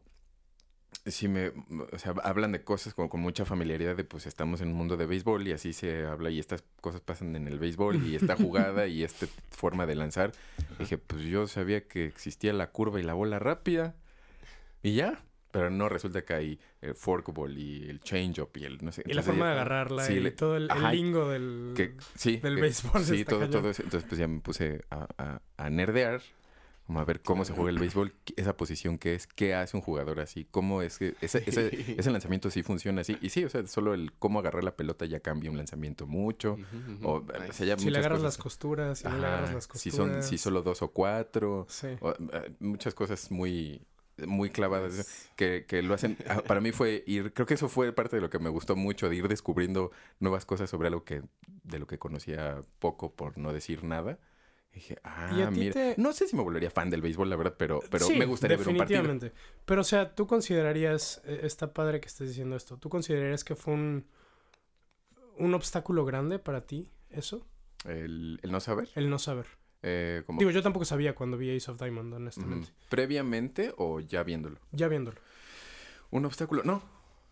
sí me, o sea, hablan de cosas con, con mucha familiaridad de pues estamos en un mundo de béisbol y así se habla y estas cosas pasan en el béisbol y esta jugada y esta forma de lanzar. Dije, pues yo sabía que existía la curva y la bola rápida y ya. Pero no, resulta que hay el forkball y el change-up y el no sé. Y la entonces forma ya- de agarrarla sí, y le- todo el, el ajá, lingo del... que sí del que- béisbol sí está todo cañón. todo eso entonces pues ya me puse a, a, a nerdear como a ver cómo se juega el béisbol esa posición que es qué hace un jugador así cómo es que ese, ese, <laughs> ese lanzamiento sí funciona así y sí o sea solo el cómo agarrar la pelota ya cambia un lanzamiento mucho o, o sea, ya Si le agarras cosas. las costuras, si no le agarras las si costuras. son si solo dos o cuatro Sí. o, eh, muchas cosas muy muy clavadas que, que lo hacen ah, para mí fue ir creo que eso fue parte de lo que me gustó mucho de ir descubriendo nuevas cosas sobre algo que de lo que conocía poco por no decir nada Y dije ah ¿Y a ti mira te- no sé si me volvería fan del béisbol la verdad pero pero Sí, me gustaría ver un partido definitivamente. Pero, o sea, tú considerarías... eh, Está padre que estés diciendo esto. ¿Tú considerarías que fue un... Un obstáculo grande para ti, eso? el, el no saber El no saber. eh, como Digo, yo tampoco sabía cuando vi Ace of Diamond, honestamente. previamente o ya viéndolo Ya viéndolo. Un obstáculo. No,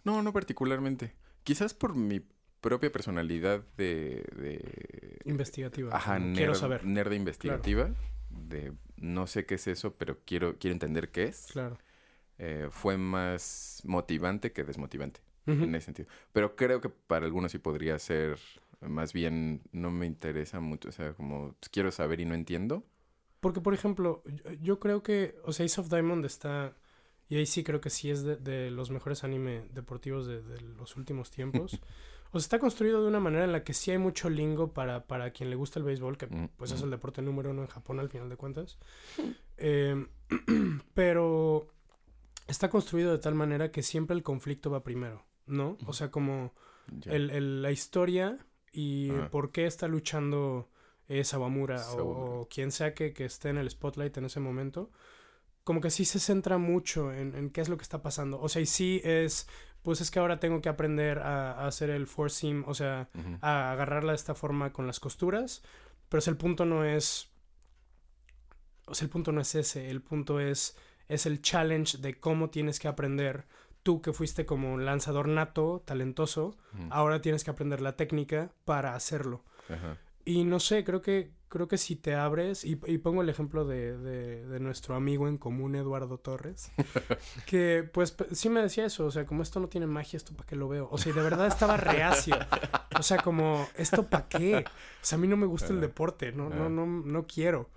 no, no particularmente. Quizás por mi propia personalidad de... de Investigativa. ajá, nerd, Quiero saber. nerd investigativa. De no sé qué es eso, pero quiero, quiero entender qué es. Claro. eh, fue más motivante que desmotivante en ese sentido. Pero creo que para algunos sí podría ser más bien no me interesa mucho, o sea, como pues, quiero saber y no entiendo. Porque, por ejemplo, yo, yo creo que, o sea, Ace of Diamond está, y ahí sí creo que sí es de, de los mejores anime deportivos de, de los últimos tiempos. <laughs> o sea, está construido de una manera en la que sí hay mucho lingo para, para quien le gusta el béisbol, que Mm, pues es mm. el deporte número uno en Japón al final de cuentas. Eh, <clears throat> pero está construido de tal manera que siempre el conflicto va primero, ¿no? O sea, como el, el- la historia y Ajá. por qué está luchando eh, Sawamura o, o quien sea que, que esté en el spotlight en ese momento, como que sí se centra mucho en, en qué es lo que está pasando. O sea, y sí es, pues es que ahora tengo que aprender a, a hacer el four seam, o sea, a agarrarla de esta forma con las costuras, pero o sea, el punto no es, o sea, el punto no es ese, el punto es, es el challenge de cómo tienes que aprender. Tú que fuiste como un lanzador nato, talentoso, ahora tienes que aprender la técnica para hacerlo. Ajá. Y no sé, creo que, creo que si te abres, y, y pongo el ejemplo de, de- de nuestro amigo en común, Eduardo Torres, <laughs> que pues sí me decía eso, o sea, como esto no tiene magia, esto para qué lo veo. O sea, y de verdad estaba reacio. O sea, como, ¿esto para qué? O sea, a mí no me gusta el deporte, no, no, no, no quiero.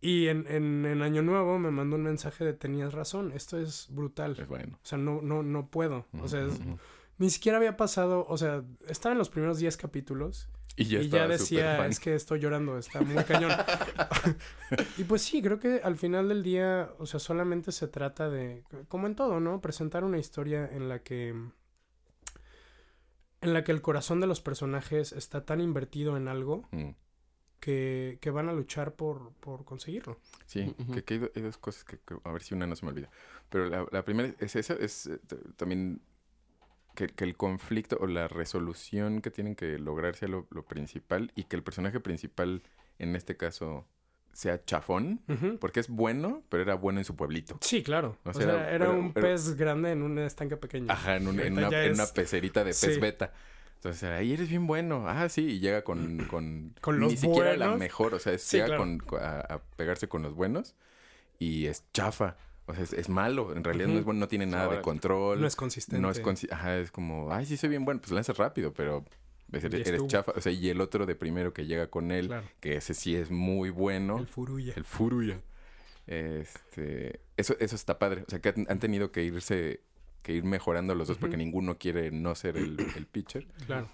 Y en, en, en Año Nuevo me mandó un mensaje de tenías razón, esto es brutal. Es bueno. O sea, no, no, no puedo. O sea, es- ni siquiera había pasado, o sea, estaba en los primeros 10 capítulos <laughs> Y ya, y ya decía, es que estoy llorando, está muy cañón. <laughs> y pues sí, creo que al final del día, o sea, solamente se trata de, como en todo, ¿no? Presentar una historia en la que, en la que el corazón de los personajes está tan invertido en algo Mm. que, que van a luchar por, por conseguirlo. Sí, que, que hay, do- hay dos cosas que, que- a ver si una no se me olvida. Pero la, la primera es esa, es eh, también que, que el conflicto o la resolución que tienen que lograr sea lo, lo principal y que el personaje principal, en este caso, sea chafón, porque es bueno, pero era bueno en su pueblito. Sí, claro. O O sea, era- un era- pez grande en un estanque pequeño. Ajá, en, un- en Ahorita una, en pecerita de pez Sí. beta. Entonces, ahí eres bien bueno. Ah, sí, y llega con... <clears throat> Con, Con los Ni siquiera la mejor, o sea, Sí, llega claro. con, con- a, a pegarse con los buenos y es chafa. O sea, es, es malo. En realidad no es bueno, no tiene nada de control. No es consistente. No es consi- Ajá, es como, ay, sí soy bien bueno, pues lanzas rápido, pero eres, chafa. O sea, y el otro de primero que llega con él, Claro. que ese sí es muy bueno, El furuya. el Furuya. Este, eso, eso está padre. O sea, que han, han tenido que irse, que ir mejorando los dos porque ninguno quiere no ser el, <clears throat> el pitcher. Claro.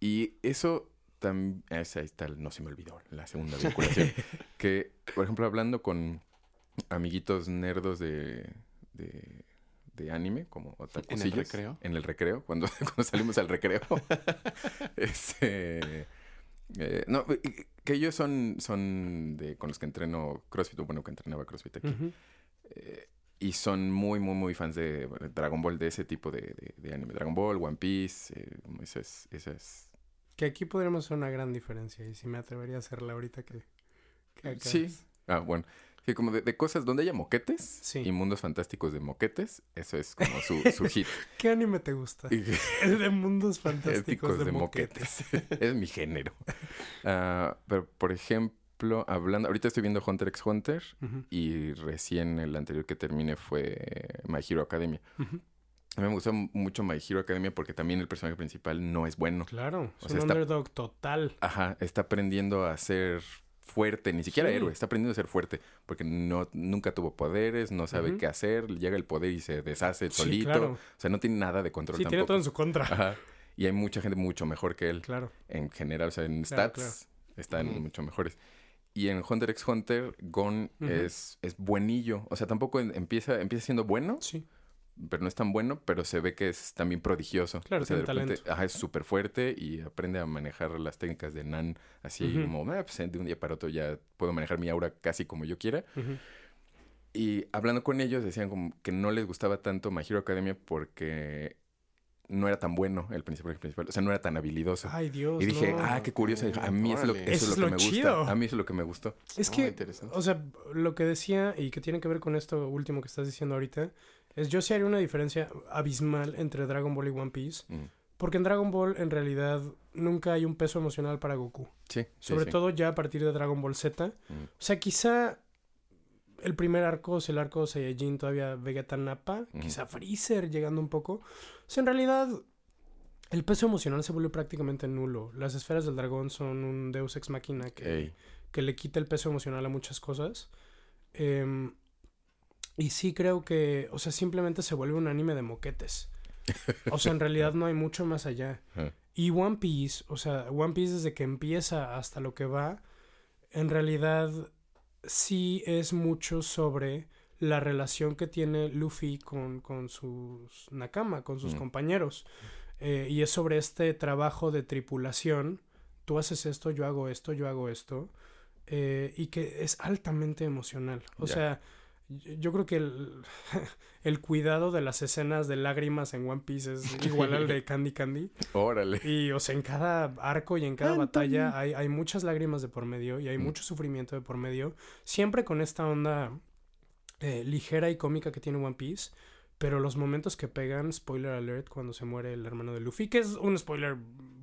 Y eso también, ahí está, no se me olvidó, la segunda vinculación. <laughs> que, por ejemplo, hablando con amiguitos nerdos de, de, de anime, como otakusillos, recreo? En el recreo, cuando, <laughs> cuando salimos al recreo. <laughs> este, eh, no, que ellos son, son de, con los que entreno CrossFit, o bueno, que entrenaba CrossFit aquí. Ujú. Eh, y son muy, muy, muy fans de Dragon Ball, de ese tipo de, de- de anime. Dragon Ball, One Piece, eh, esa es... Esa es... Que aquí podríamos hacer una gran diferencia y si me atrevería a hacerla ahorita que... que acabes. Sí. Ah, bueno. Sí, como de, de cosas donde haya moquetes Sí. y mundos fantásticos de moquetes, eso es como su, <laughs> su hit. ¿Qué anime te gusta? <laughs> El de mundos fantásticos de, de moquetes. <laughs> es mi género. Ah, pero, por ejemplo, hablando... Ahorita estoy viendo Hunter x Hunter y recién el anterior que terminé fue My Hero Academia. A mí me gustó mucho My Hero Academia porque también el personaje principal no es bueno. Claro, es sea, un está- underdog total. Ajá, está aprendiendo a ser fuerte, ni siquiera Sí. héroe, está aprendiendo a ser fuerte porque no nunca tuvo poderes, no sabe qué hacer, llega el poder y se deshace Sí, solito. claro. O sea, no tiene nada de control Sí, tiene todo en su contra. Ajá. Y hay mucha gente mucho mejor que él Claro. en general, o sea, en Claro, stats están Ujú. mucho mejores. Y en Hunter x Hunter, Gon es, es buenillo. O sea, tampoco empieza, empieza siendo bueno, Sí. Pero no es tan bueno, pero se ve que es también prodigioso. Claro, o sea, de tiene repente, ajá, es súper fuerte y aprende a manejar las técnicas de Nan así como, "Ah, pues, de un día para otro ya puedo manejar mi aura casi como yo quiera. Ujú. Y hablando con ellos decían como que no les gustaba tanto My Hero Academia porque no era tan bueno el principal principal, o sea, no era tan habilidoso. Ay, Dios. y dije, no. ah, qué curioso, a mí eso es lo, Órale. eso Eso es es lo que lo me chido. gusta. A mí eso es lo que me gustó. Es Oh, que, o sea, lo que decía y que tiene que ver con esto último que estás diciendo ahorita, es yo sí haría una diferencia abismal entre Dragon Ball y One Piece. Mm. Porque en Dragon Ball, en realidad, nunca hay un peso emocional para Goku. Sí, sí, Sobre sí. todo ya a partir de Dragon Ball Z. Mm. O sea, quizá el primer arco, si el arco Saiyajin todavía Vegeta Nappa, Ujú. quizá Freezer llegando un poco. Sea, en realidad, el peso emocional se vuelve prácticamente nulo. Las esferas del dragón son un deus ex machina que, que le quita el peso emocional a muchas cosas. Em, y sí creo que, o sea, simplemente se vuelve un anime de moquetes. O sea, en realidad no hay mucho más allá. Y One Piece, o sea, One Piece desde que empieza hasta lo que va, en realidad sí es mucho sobre la relación que tiene Luffy con, con sus Nakama, con sus Mm. compañeros. Eh, y es sobre este trabajo de tripulación. Tú haces esto, yo hago esto, yo hago esto. eh, y que es altamente emocional. O sea, yo yo creo que el, <laughs> el cuidado de las escenas de lágrimas en One Piece es <laughs> igual al de Candy Candy. Órale. Y, o sea, en cada arco y en cada Anthony. batalla hay, hay muchas lágrimas de por medio y hay Mm. mucho sufrimiento de por medio. Siempre con esta onda eh, ligera y cómica que tiene One Piece. Pero los momentos que pegan, spoiler alert, cuando se muere el hermano de Luffy, que es un spoiler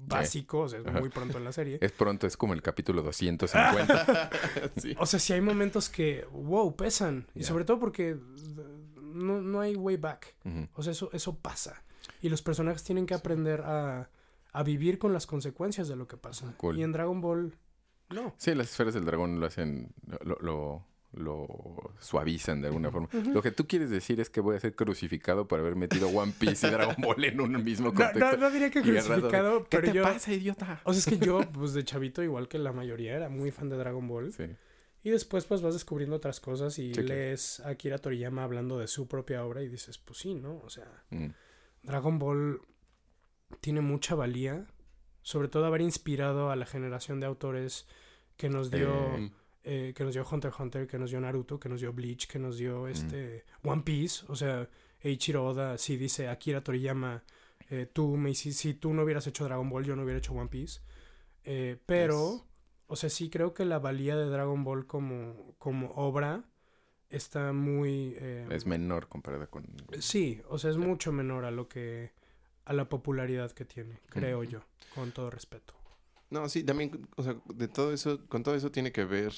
básico, o sea, es Ajá. muy pronto en la serie. Es pronto, es como el capítulo 250. <laughs> sí. O sea, sí hay momentos que, wow, pesan. Y sobre todo porque eh, no, no hay way back. O sea, eso, eso pasa. Y los personajes tienen que aprender a, a vivir con las consecuencias de lo que pasa. Cool. Y en Dragon Ball, no. Sí, las esferas del dragón lo hacen, lo, lo, lo suavizan de alguna forma. Lo que tú quieres decir es que voy a ser crucificado por haber metido One Piece y <laughs> Dragon Ball en un mismo contexto. no, no diría que crucificado, ¿Qué pero te yo... pasa, idiota? O sea, es que yo, <laughs> pues de chavito, igual que la mayoría, era muy fan de Dragon Ball. Sí. Y después, pues vas descubriendo otras cosas y Sí, claro. lees a Akira Toriyama hablando de su propia obra y dices, pues sí, ¿no? O sea, Mm. Dragon Ball tiene mucha valía, sobre todo haber inspirado a la generación de autores que nos dio, Eh, eh, que nos dio Hunter x Hunter, que nos dio Naruto, que nos dio Bleach, que nos dio este One Piece, o sea, Eiichiro Oda sí dice Akira Toriyama, eh, tú me hici- si tú no hubieras hecho Dragon Ball, yo no hubiera hecho One Piece, Eh, pero, o sea, sí creo que la valía de Dragon Ball como, como obra está muy... eh, es menor comparada con... Sí, o sea, es mucho menor a lo que a la popularidad que tiene, creo yo, con todo respeto. No, sí, también, o sea, de todo eso, con todo eso tiene que ver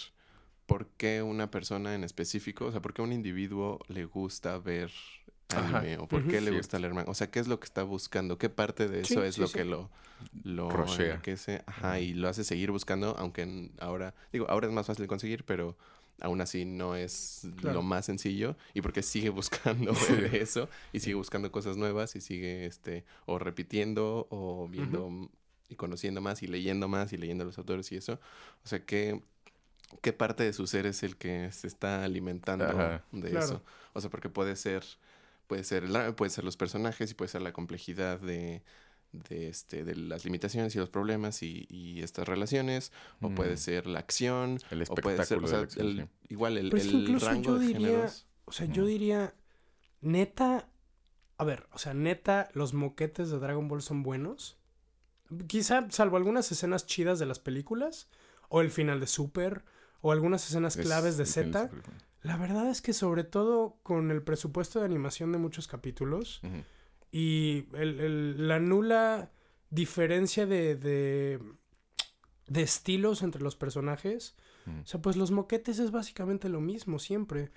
por qué una persona en específico, o sea, por qué un individuo le gusta ver Ajá. anime o por qué le gusta leer manga, o sea, qué es lo que está buscando, qué parte de Sí, eso es sí, lo sí. que lo lo enriquece, ajá, y lo hace seguir buscando, aunque ahora, digo, ahora es más fácil de conseguir, pero aún así no es Claro. lo más sencillo y porque sigue buscando <laughs> Sí. eso y sigue buscando cosas nuevas y sigue este o repitiendo o viendo y conociendo más y leyendo más y leyendo a los autores y eso. O sea, ¿qué, qué parte de su ser es el que se está alimentando Ajá. de Claro. eso? O sea, porque puede ser puede ser la- puede ser los personajes y puede ser la complejidad de de este de las limitaciones y los problemas y, y estas relaciones o puede Mm. ser la acción El o puede ser espectáculo o sea, de la acción, el- sí. igual el, Pero es que el incluso rango yo de diría- géneros O sea, yo diría, neta, a ver, o sea, neta, los moquetes de Dragon Ball son buenos. Quizá, salvo algunas escenas chidas de las películas, o el final de Super, o algunas escenas Es- claves de Z. La verdad es que sobre todo con el presupuesto de animación de muchos capítulos y el- el- la nula diferencia de, de, de estilos entre los personajes, o sea, pues los moquetes es básicamente lo mismo siempre.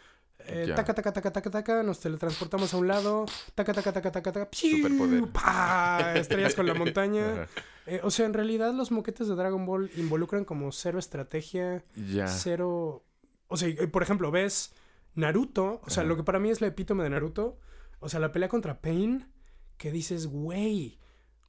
Eh, taca, taca, taca, taca, taca, nos teletransportamos a un lado, taca, taca, taca, taca, taca. Superpoder. ¡pa! estrellas con la <laughs> montaña. Eh, o sea, en realidad los moquetes de Dragon Ball involucran como cero estrategia, Ya. cero... O sea, eh, por ejemplo, ves Naruto, o sea, Ajá. lo que para mí es la epítome de Naruto, o sea, la pelea contra Pain, que dices, güey,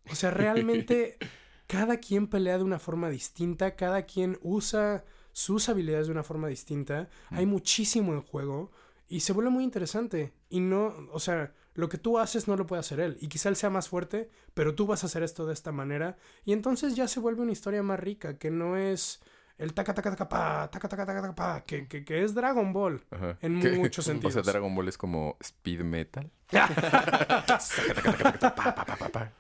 o sea, realmente <laughs> cada quien pelea de una forma distinta, cada quien usa sus habilidades de una forma distinta, hay muchísimo en juego y se vuelve muy interesante. Y no, o sea, lo que tú haces no lo puede hacer él. Y quizá él sea más fuerte, pero tú vas a hacer esto de esta manera. Y entonces ya se vuelve una historia más rica que no es el taca taca taca pa, taca taca taca taca pa, que, que, que es Dragon Ball. Ajá. En ¿Qué? muchos <laughs> O sea, sentidos. Dragon Ball es como speed metal.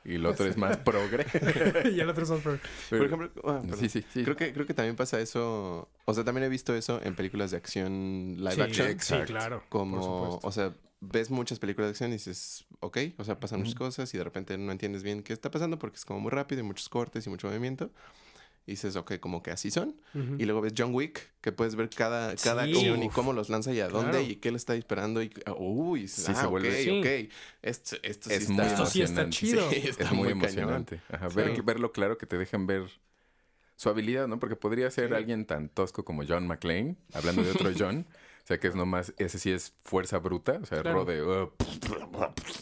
Y el otro es más progre. <laughs> y el otro es otro. Por ejemplo, ah, sí, sí, sí. Creo que, creo que también pasa eso. O sea, también he visto eso en películas de acción live Sí, action. sí, exacto. claro. Como, o sea, ves muchas películas de acción y dices, ok, o sea, pasan muchas Ujú. cosas y de repente no entiendes bien qué está pasando porque es como muy rápido y muchos cortes y mucho movimiento. Y dices, ok, como que así son. Y luego ves John Wick, que puedes ver cada, cada Sí. acción y cómo los lanza y a dónde Claro. y qué le está disparando. Y, ah, uy, Sí, ah, se vuelve- ok, Sí. ok. Esto, esto sí Es está... Esto sí está emocionante. chido. <laughs> Sí, está es muy, emocionante. Ajá, ver, verlo claro que te dejen ver su habilidad, ¿no? Porque podría ser Sí. alguien tan tosco como John McClane, hablando de otro <laughs> John. O sea, que es nomás, ese sí es fuerza bruta, o sea, Claro. ro de... uh,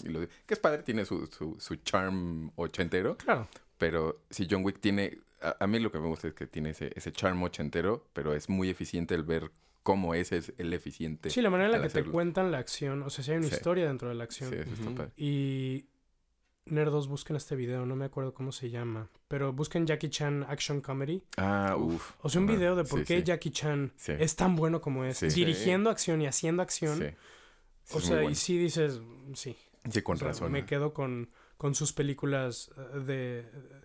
y lo de- que es padre, tiene su, su, su charm ochentero, Claro. pero si John Wick tiene... A, a mí lo que me gusta es que tiene ese, ese charm ochentero, pero es muy eficiente el ver cómo ese es el eficiente. Sí, la manera en la que te cuentan la acción, o sea, si hay una Sí. historia dentro de la acción. Sí, eso está padre. Y nerdos busquen este video, no me acuerdo cómo se llama, pero busquen Jackie Chan Action Comedy. Ah, uff. O sea, un video de por Sí, qué sí. Jackie Chan Sí. es tan bueno como es, Sí. dirigiendo acción y haciendo acción. Sí. Sí, o sea, y sí dices, sí. Sí, con O sea, razón. Me ¿no? quedo con, con sus películas eh, de eh,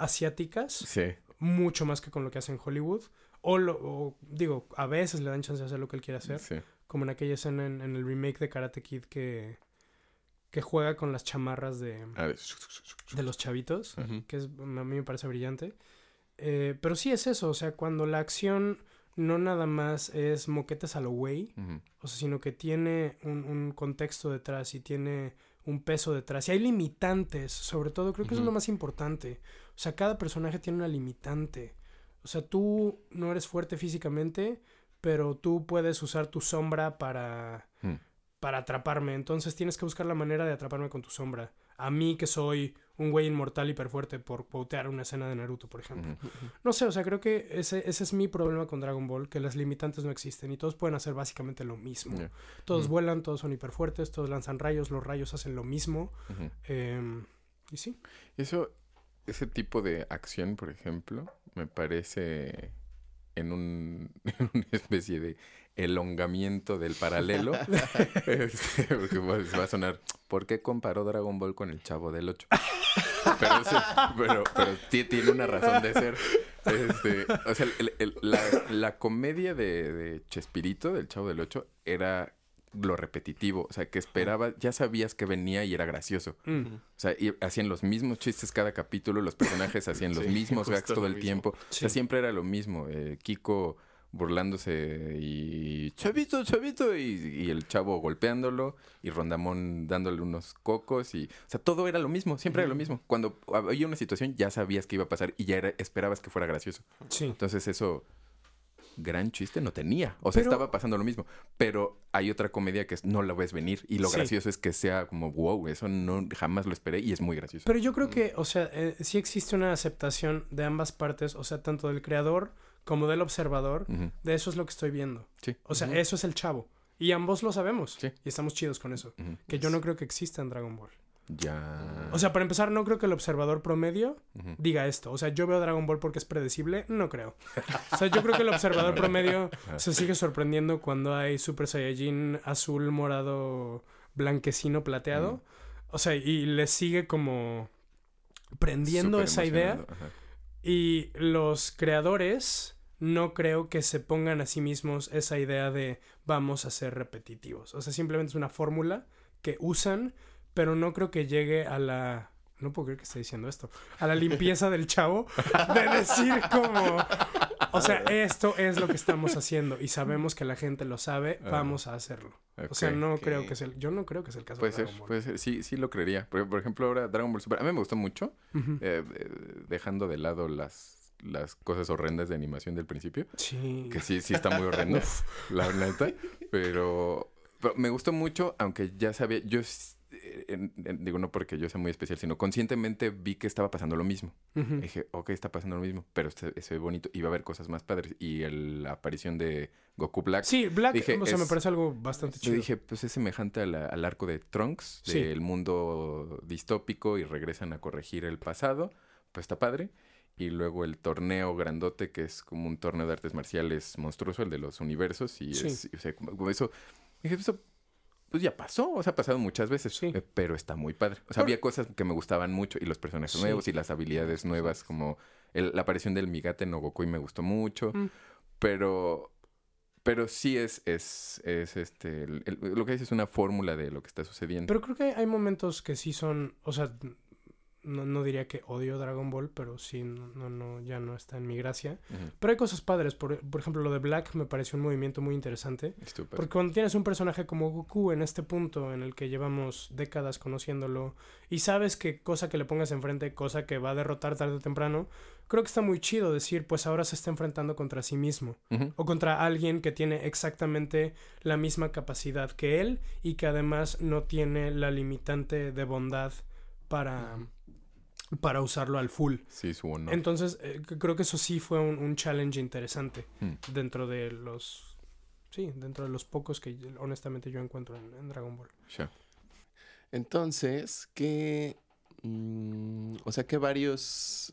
asiáticas, Sí. mucho más que con lo que hace en Hollywood. O, lo, o, digo, a veces le dan chance de hacer lo que él quiere hacer. Sí. Como en aquella escena en, en el remake de Karate Kid que, que juega con las chamarras de, A ver. de los chavitos, que es, a mí me parece brillante. Eh, pero sí es eso, o sea, cuando la acción no nada más es moquetes a lo güey, o sea, sino que tiene un, un contexto detrás y tiene un peso detrás. Y hay limitantes, sobre todo, creo que eso es lo más importante. O sea, cada personaje tiene una limitante. O sea, tú no eres fuerte físicamente, pero tú puedes usar tu sombra para, Mm. Para atraparme. Entonces tienes que buscar la manera de atraparme con tu sombra. A mí que soy un güey inmortal hiperfuerte por pautear una escena de Naruto, por ejemplo. No sé, o sea, creo que ese, ese es mi problema con Dragon Ball, que las limitantes no existen y todos pueden hacer básicamente lo mismo. Todos vuelan, todos son hiperfuertes, todos lanzan rayos, los rayos hacen lo mismo. Em, y sí. Eso, ese tipo de acción, por ejemplo, me parece en, un, <laughs> en una especie de elongamiento del paralelo. <laughs> Este, porque va, va a sonar, ¿por qué comparó Dragon Ball con el Chavo del 8? Pero, ese- pero, tiene una razón de ser. Este, o sea, el- el- la, la comedia de, de Chespirito, del Chavo del 8, era lo repetitivo. O sea, que esperaba, ya sabías que venía y era gracioso. O sea, y hacían los mismos chistes cada capítulo, los personajes hacían <laughs> los Sí, mismos gags todo el mismo. tiempo. O sea, siempre era lo mismo. Eh, Kiko burlándose y chavito, chavito, y, y el chavo golpeándolo, y Rondamón dándole unos cocos, y, o sea, todo era lo mismo, siempre era lo mismo. Cuando había una situación, ya sabías que iba a pasar y ya era, esperabas que fuera gracioso. Sí. Entonces, eso, gran chiste no tenía. O sea, Pero- estaba pasando lo mismo. Pero hay otra comedia que es- no la ves venir, y lo Sí. gracioso es que sea como, wow, eso no jamás lo esperé, y es muy gracioso. Pero yo creo que, o sea, eh, sí existe una aceptación de ambas partes, o sea, tanto del creador como del observador, de eso es lo que estoy viendo. Sí. O sea, eso es el chavo. Y ambos lo sabemos. Sí. Y estamos chidos con eso. Que yo no creo que exista en Dragon Ball. Ya. O sea, para empezar, no creo que el observador promedio diga esto. O sea, yo veo Dragon Ball porque es predecible. No creo. O sea, yo creo que el observador <laughs> promedio <laughs> se sigue sorprendiendo cuando hay Super Saiyajin azul, morado, blanquecino, plateado. O sea, y le sigue como prendiendo esa idea. ajá. Y los creadores no creo que se pongan a sí mismos esa idea de vamos a ser repetitivos. O sea, simplemente es una fórmula que usan, pero no creo que llegue a la... No puedo creer que esté diciendo esto. A la limpieza del chavo de decir como... O sea, esto es lo que estamos haciendo y sabemos que la gente lo sabe, Ah. vamos a hacerlo. O sea, no creo que es el... Yo no creo que es el caso Puede de ser, Ball. puede ser. Sí, sí lo creería. Por, por ejemplo, ahora Dragon Ball Super. A mí me gustó mucho. Ujú. eh, eh, dejando de lado las, las cosas horrendas de animación del principio. Sí. Que sí, sí está muy horrendo, <laughs> la neta. Pero, pero me gustó mucho, aunque ya sabía, yo en- en- digo no porque yo sea muy especial, sino conscientemente vi que estaba pasando lo mismo. Ujú. Dije, ok, está pasando lo mismo, pero se, se ve bonito y va a haber cosas más padres. Y el- la aparición de Goku Black. Sí, Black, Dije, o sea, me es- parece algo bastante Yo chido. dije, pues es semejante la- al arco de Trunks, Sí. del mundo distópico y regresan a corregir el pasado. Pues está padre. Y luego el torneo grandote, que es como un torneo de artes marciales monstruoso, el de los universos. Y Sí. es, o sea, como, eso. Dije, eso pues ya pasó, o sea, ha pasado muchas veces, Sí. eh, pero está muy padre. O sea, Por- había cosas que me gustaban mucho y los personajes Sí. nuevos y las habilidades nuevas, como el- la aparición del Migate Goku y me gustó mucho, Mm. pero pero sí es es, es este el- el- lo que dices es una fórmula de lo que está sucediendo. Pero creo que hay momentos que sí son, o sea, no, no diría que odio Dragon Ball, pero sí, no, no, no, ya no está en mi gracia. Pero hay cosas padres, por, por ejemplo, lo de Black me pareció un movimiento muy interesante. Padre. Porque cuando tienes un personaje como Goku en este punto en el que llevamos décadas conociéndolo y sabes que cosa que le pongas enfrente, cosa que va a derrotar tarde o temprano, creo que está muy chido decir, pues ahora se está enfrentando contra sí mismo o contra alguien que tiene exactamente la misma capacidad que él y que además no tiene la limitante de bondad para, para usarlo al full. Sí, su honor. Entonces, eh, creo que eso sí fue un, un challenge interesante Mm. dentro de los... Sí, dentro de los pocos que honestamente yo encuentro en, en Dragon Ball. Ya. Entonces, ¿qué. mm, o sea, ¿qué varios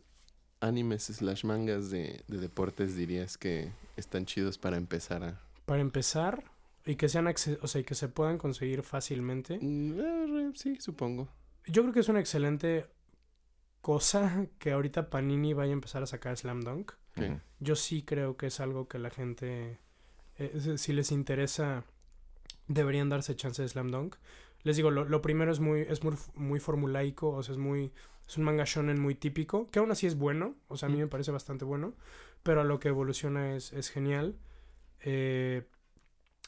animes slash mangas de, de deportes dirías que están chidos para empezar a. Para empezar, y que sean o sea, y que se puedan conseguir fácilmente, Mm, eh, sí, supongo. yo creo que es una excelente cosa que ahorita Panini vaya a empezar a sacar Slam Dunk. Yo sí creo que es algo que la gente, eh, si les interesa, deberían darse chance de Slam Dunk. Les digo, lo, lo primero es muy, es muy, muy formulaico, o sea, es muy, es un manga shonen muy típico, que aún así es bueno, o sea, a mí me parece bastante bueno, pero a lo que evoluciona es, es genial. Eh,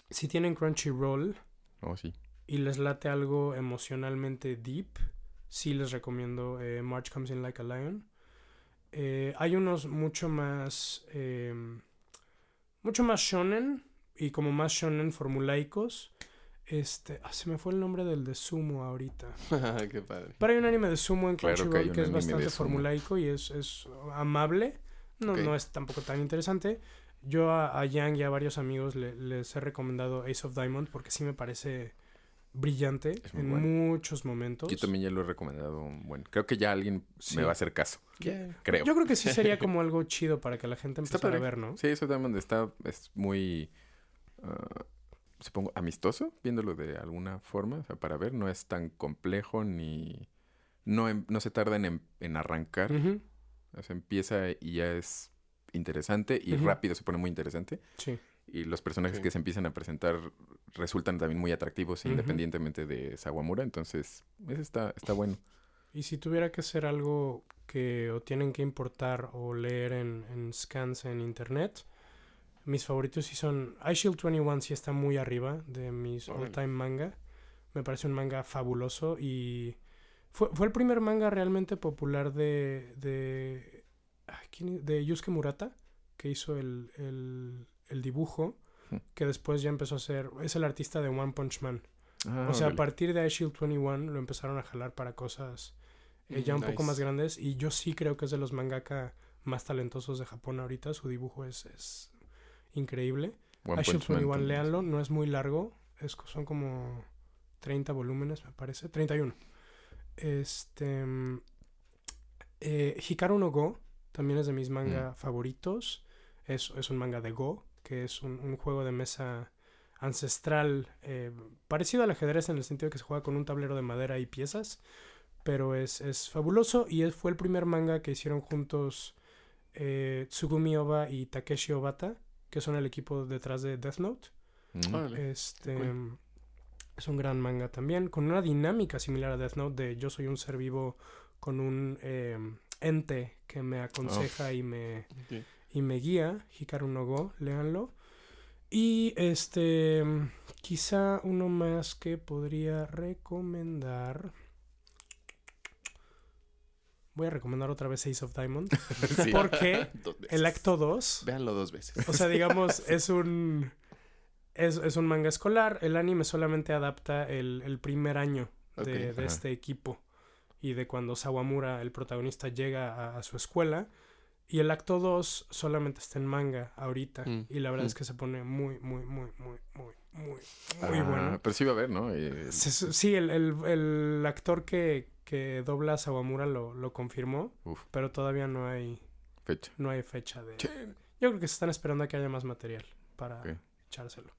si tienen Crunchyroll Oh, sí. y les late algo emocionalmente deep, sí les recomiendo eh, March Comes In Like a Lion. Eh, hay unos mucho más. eh, mucho más shonen y como más shonen formulaicos. Este. ah, se me fue el nombre del de Sumo ahorita. <laughs> Qué padre. Pero hay un anime de Sumo en Claro que es bastante formulaico y es, es amable. No, no es tampoco tan interesante. Yo a, a Yang y a varios amigos le- les he recomendado Ace of Diamond porque sí me parece brillante en bueno. muchos momentos. Yo también ya lo he recomendado. Bueno, creo que ya alguien Sí. me va a hacer caso. Yeah. Creo. Yo creo que sí sería <laughs> como algo chido para que la gente empezara a ver, ¿no? Sí, eso también está, es muy, ah, supongo, amistoso, viéndolo de alguna forma, o sea, para ver, no es tan complejo ni, no, em- no se tarda en, em- en arrancar, o sea, empieza y ya es interesante y rápido se pone muy interesante Sí. Y los personajes que se empiezan a presentar resultan también muy atractivos independientemente de Sawamura, entonces, eso está, está bueno. Y si tuviera que ser algo que o tienen que importar o leer en, en scans en internet, mis favoritos sí son... iShield 21 sí está muy arriba de mis Órale. all-time manga. Me parece un manga fabuloso y fue, fue el primer manga realmente popular de... de, de Yusuke Murata, que hizo el, el, el dibujo, Hmm. que después ya empezó a ser... Es el artista de One Punch Man. Ah, O sea, a partir de iShield 21 lo empezaron a jalar para cosas eh, ya un poco más grandes. Y yo sí creo que es de los mangaka más talentosos de Japón ahorita. Su dibujo es, es increíble. IShield Punch Man 21, también. léanlo. No es muy largo. Es, son como 30 volúmenes, me parece. 31. Este. mm, eh, Hikaru no Go también es de mis manga favoritos. Es, es un manga de Go, que es un, un juego de mesa ancestral eh, parecido al ajedrez en el sentido que se juega con un tablero de madera y piezas. Pero es, es fabuloso y es- fue el primer manga que hicieron juntos eh, Tsugumi Oba y Takeshi Obata, que son el equipo detrás de Death Note. Mm. Este Cool. es un gran manga también, con una dinámica similar a Death Note de yo soy un ser vivo con un eh, ente que me aconseja y me. Y me guía, Hikaru no Go, léanlo. Y este quizá uno más que podría recomendar. Voy a recomendar otra vez Ace of Diamond. <laughs> Sí. Porque <laughs> el acto 2 Véanlo dos veces. o sea, digamos, <laughs> es un. Es, es un manga escolar. El anime solamente adapta el, el primer año de, de este equipo. Y de cuando Sawamura, el protagonista, llega a, a su escuela. Y el acto 2 solamente está en manga ahorita. Mm, Y la verdad mm. es que se pone muy, muy, muy, muy, muy, muy, muy Ah, bueno. Pero sí va a haber, ¿no? Eh, Se- sí, el, el- el actor que, que dobla a Sawamura lo, lo confirmó. Uf. Pero todavía no hay, fecha. no hay fecha de, yo creo que se están esperando a que haya más material para echárselo.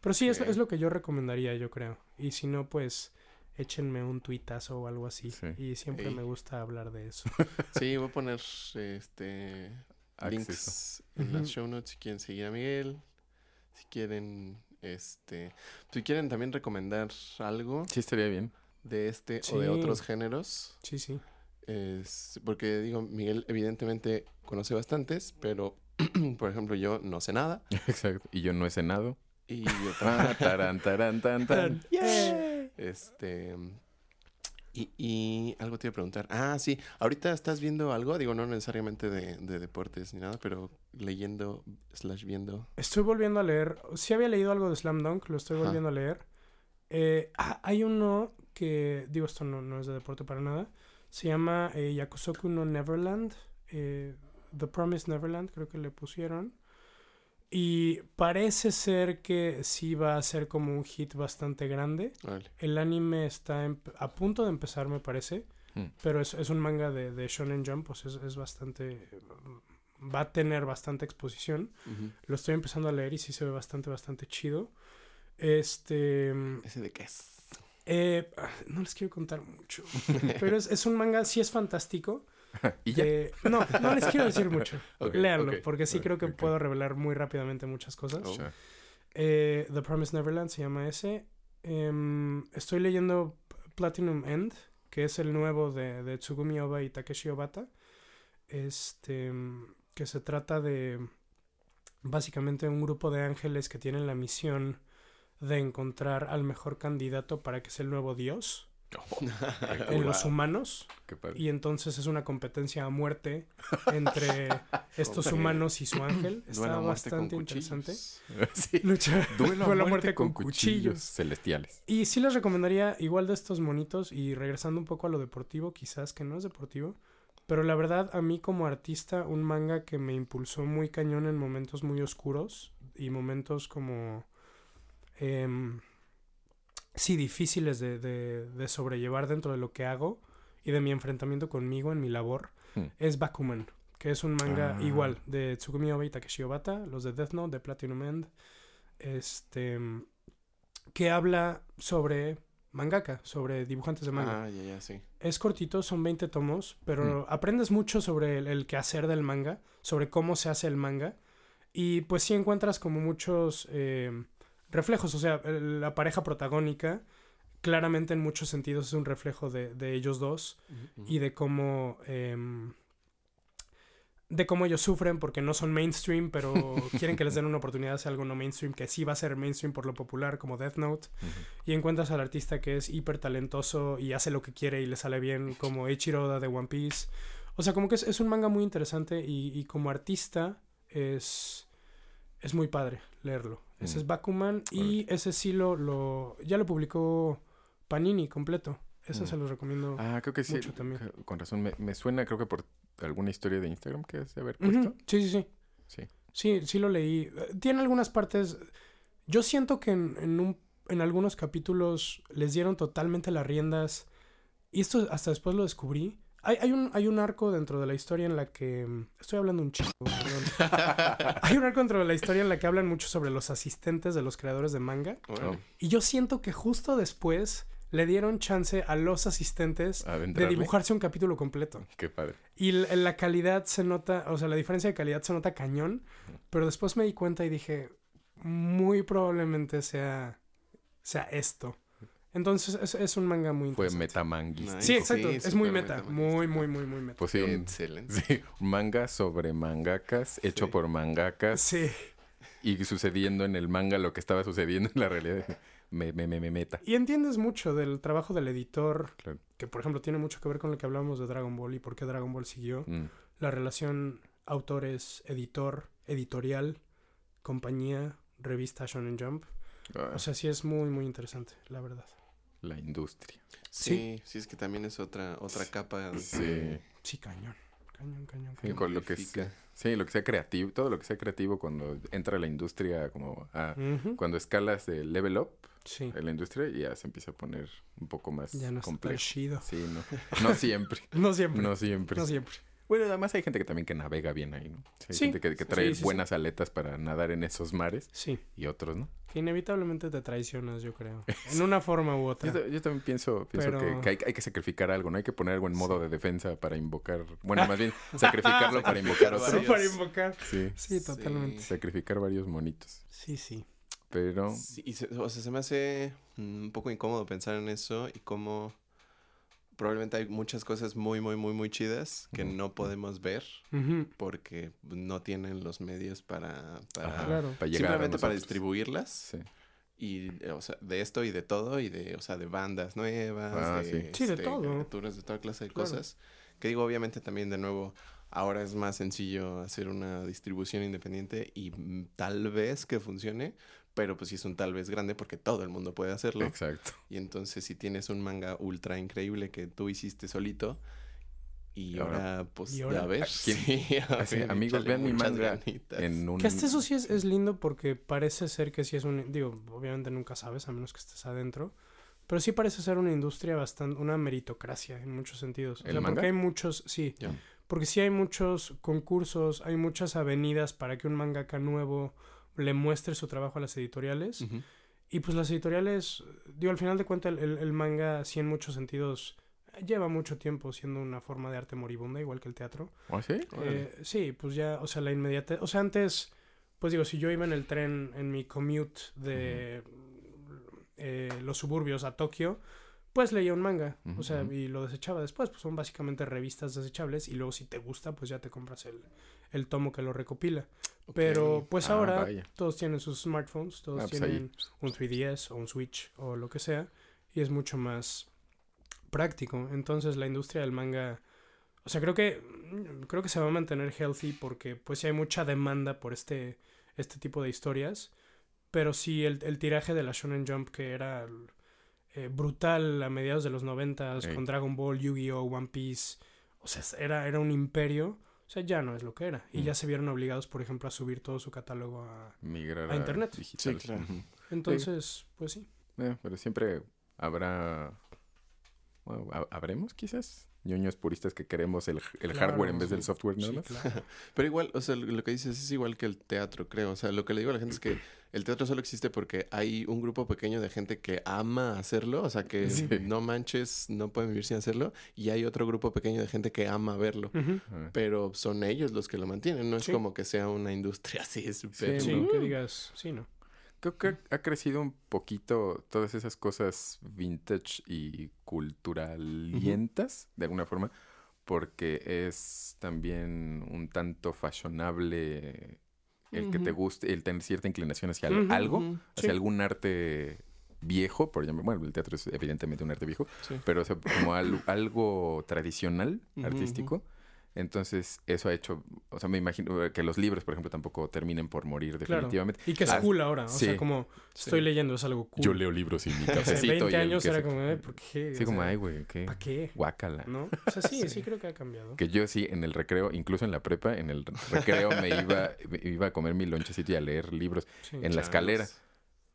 Pero sí, es, Ok. es lo que yo recomendaría, yo creo. Y si no, pues échenme un tuitazo o algo así. Sí. Y siempre Ey. me gusta hablar de eso. <laughs> Sí, voy a poner este links en las show notes si quieren seguir a Miguel. Si quieren, este, si quieren también recomendar algo Sí, estaría bien. de este o de otros géneros. Sí, sí. Es porque digo, Miguel evidentemente conoce bastantes, pero <clears throat> por ejemplo yo no sé nada. <laughs> Exacto. Y yo no he cenado. Y yo <laughs> Ah, tarán, tarán, tan. Este. Y, y algo te iba a preguntar. Ah, sí. Ahorita estás viendo algo, digo, no necesariamente de, de deportes ni nada, pero leyendo slash viendo. Estoy volviendo a leer. Sí había leído algo de Slam Dunk, lo estoy Ajá. volviendo a leer. Eh, ah, hay uno que, digo, esto no, no es de deporte para nada. Se llama eh, Yakusoku no Neverland. eh, The Promised Neverland, creo que le pusieron. Y parece ser que sí va a ser como un hit bastante grande. El anime está a punto de empezar, me parece. Mm. Pero es, es un manga de, de Shonen Jump, pues es, es bastante... Va a tener bastante exposición. Lo estoy empezando a leer y sí se ve bastante, bastante chido. Este... ¿Ese de qué es? eh, ah, no les quiero contar mucho. <laughs> Pero es, es un manga, sí es fantástico. <laughs> y ya. Eh, no, no les quiero decir mucho. <laughs> Ok, Léanlo, ok, porque sí creo que puedo revelar muy rápidamente muchas cosas. Oh. Eh, The Promised Neverland se llama ese. Em, estoy leyendo Platinum End, que es el nuevo de, de Tsugumi Oba y Takeshi Obata. Este, em, que se trata de básicamente un grupo de ángeles que tienen la misión de encontrar al mejor candidato para que sea el nuevo dios <laughs> en los humanos. Y entonces es una competencia a muerte entre <laughs> estos humanos y su ángel. <clears throat> Está bastante interesante. <laughs> sí. Lucha Duelo con la muerte, con, cuchillos. celestiales. Y sí les recomendaría, igual de estos monitos, y regresando un poco a lo deportivo, quizás que no es deportivo, pero la verdad, a mí como artista, un manga que me impulsó muy cañón en momentos muy oscuros y momentos como. em, sí, difíciles de, de- de sobrellevar dentro de lo que hago y de mi enfrentamiento conmigo en mi labor, Hmm. es Bakuman, que es un manga Ah. igual de Tsugumi Oba y Takeshi Obata, los de Death Note, de Platinum End, este, que habla sobre mangaka, sobre dibujantes de manga. Ah, ya, ya, sí. Es cortito, son 20 tomos, pero aprendes mucho sobre el, el quehacer del manga, sobre cómo se hace el manga, y pues sí encuentras como muchos eh, reflejos, o sea, la pareja protagónica claramente en muchos sentidos es un reflejo de, de ellos dos y de cómo em, de cómo ellos sufren porque no son mainstream pero <laughs> quieren que les den una oportunidad de hacer algo no mainstream que sí va a ser mainstream por lo popular como Death Note. Y encuentras al artista que es hiper talentoso y hace lo que quiere y le sale bien como Eiichiro Oda de One Piece. O sea como que es, es un manga muy interesante y, y como artista es es muy padre leerlo ese Mm. es Bakuman y ese sí lo, lo ya lo publicó Panini completo ese Mm. se los recomiendo Ah, creo que sí. Mucho también. Con razón. Me, me suena, creo que por alguna historia de Instagram que has de haber puesto. Sí, sí, sí. Sí. Sí, sí lo leí. Tiene algunas partes. Yo siento que en, en un, en algunos capítulos les dieron totalmente las riendas Y esto hasta después lo descubrí. Hay, hay, un, hay un arco dentro de la historia en la que... Estoy hablando un chico. <laughs> hay un arco dentro de la historia en la que hablan mucho sobre los asistentes de los creadores de manga. Órale. Y yo siento que justo después le dieron chance a los asistentes A de dibujarse un capítulo completo. Qué padre. Y la, la calidad se nota, o sea, la diferencia de calidad se nota cañón. Pero después me di cuenta y dije, muy probablemente sea, sea esto. Entonces es, es un manga muy Fue interesante. metamanguista. Sí, exacto. Sí, es muy meta. Muy, muy, muy, muy meta. Pues sí, un, Excelente. <laughs> sí, un manga sobre mangakas, hecho Sí. por mangakas. Sí. Y sucediendo en el manga lo que estaba sucediendo en la realidad. Me, me, me, me meta. Y entiendes mucho del trabajo del editor, Claro. que por ejemplo tiene mucho que ver con lo que hablamos de Dragon Ball y por qué Dragon Ball siguió. Mm. La relación autores-editor, editorial, compañía, revista Shonen Jump. Ah, O sea, sí es muy, muy interesante, la verdad. La industria. Sí, sí, es que también es otra, otra capa. de- Sí. Sí, cañón. Cañón, cañón, Sí, cañón. con lo que sea- sí, lo que sea creativo, todo lo que sea creativo cuando entra la industria como a, cuando escalas de level up Sí. en la industria ya se empieza a poner un poco más Ya no está tan complejo. chido. Sí, no. No siempre. <laughs> No siempre. No siempre. No siempre. Bueno, además hay gente que también que navega bien ahí, ¿no? Sí, hay Sí, gente que, trae sí, sí. buenas aletas para nadar en esos mares Sí. y otros, ¿no? Que inevitablemente te traicionas, yo creo. <laughs> En una forma u otra. Yo, ta- yo también pienso, pienso Pero- que, que hay, hay que sacrificar algo, ¿no? Hay que poner algo en modo de defensa para invocar... Bueno, más bien <laughs> sacrificarlo para invocar Sacrificar otro. varios. <laughs> Para invocar. Sí, Sí, totalmente. sacrificar varios monitos. Sí, sí. Pero... Sí, y se, o sea, se me hace mm, un poco incómodo pensar en eso y cómo probablemente hay muchas cosas muy, muy, muy, muy chidas que no podemos ver Ujú. porque no tienen los medios para, para Ajá, Claro. para llegar a simplemente para distribuirlas Sí. y eh, o sea, de esto y de todo y de, o sea, de bandas nuevas, Ah, de, sí. Sí, de este, todo. caricaturas, de toda clase de Claro. cosas. Que digo, obviamente también de nuevo, ahora es más sencillo hacer una distribución independiente y mm, tal vez que funcione, pero pues sí es un tal vez grande porque todo el mundo puede hacerlo. Exacto. Y entonces si tienes un manga ultra increíble que tú hiciste solito y Y ahora- ahora, pues ¿Y ahora? a ver, ¿A quién? sí, <laughs> a Así, ver, amigos, vean mi manga. En un... Que hasta eso sí es, es lindo porque parece ser que sí es un... Digo, obviamente nunca sabes, a menos que estés adentro. Pero sí parece ser una industria bastante... Una meritocracia en muchos sentidos. O ¿El sea, manga? porque hay muchos... Sí. Porque sí hay muchos concursos, hay muchas avenidas para que un mangaka nuevo le muestre su trabajo a las editoriales. Y pues las editoriales, digo, al final de cuentas el, el- el manga sí en muchos sentidos lleva mucho tiempo siendo una forma de arte moribunda, igual que el teatro. ¿Ah, sí? Eh, sí, pues ya, o sea, la inmediatez. O sea, antes, pues digo, si yo iba en el tren, en mi commute de eh, los suburbios a Tokio, pues leía un manga. O sea, y lo desechaba después. Pues son básicamente revistas desechables. Y luego, si te gusta, pues ya te compras el, el tomo que lo recopila. Pero pues Ah, ahora vaya. todos tienen sus smartphones, todos Ah, pues ahí. tienen un 3DS o un Switch o lo que sea. Y es mucho más práctico. Entonces la industria del manga, o sea, creo que mm, creo que se va a mantener healthy porque pues sí hay mucha demanda por este este tipo de historias, pero sí el, el tiraje de la Shonen Jump que era eh, brutal a mediados de los noventas Ey. con Dragon Ball, Yu-Gi-Oh, One Piece, o sea, era era un imperio. O sea, ya no es lo que era. Y Mm. ya se vieron obligados, por ejemplo, a subir todo su catálogo a... Migrar a internet. digital. Sí, claro. Entonces, pues sí. Eh, pero siempre habrá... bueno, ha- ¿Habremos quizás? ñoños puristas que queremos el, el Claro, hardware en vez sí. del software nada Sí, más. claro. <laughs> Pero igual, o sea, lo que dices es igual que el teatro, creo. O sea, lo que le digo a la gente es que el teatro solo existe porque hay un grupo pequeño de gente que ama hacerlo, o sea, que Sí. no manches, no pueden vivir sin hacerlo, y hay otro grupo pequeño de gente que ama verlo. Pero son ellos los que lo mantienen, no es Sí. como que sea una industria <laughs> así súper... Sí, Sí, ¿no? que digas, sí, ¿no? Creo que ha crecido un poquito todas esas cosas vintage y culturalientas, de alguna forma, porque es también un tanto fashionable el que te guste, el tener cierta inclinación hacia algo, Ujú, hacia sí. algún arte viejo, por llamar, bueno, el teatro es evidentemente un arte viejo, sí. pero o sea, como al- algo tradicional, artístico. Entonces, eso ha hecho, o sea, me imagino que los libros, por ejemplo, tampoco terminen por morir Claro. definitivamente. Y que es Ah, cool ahora. O sí. sea, como Sí. estoy leyendo es algo cool. Yo leo libros y mi <laughs> Hace cafecito 20 y el años queso. era como, "Ay, ¿por qué? Sí, O como, sea, ay, güey, qué ¿Para qué? guácala. ¿No? O sea, sí, <laughs> sí, Sí. creo que ha cambiado. Que yo sí, en el recreo, incluso en la prepa, en el recreo me iba, <laughs> me iba a comer mi lonchecito y a leer libros en la escalera.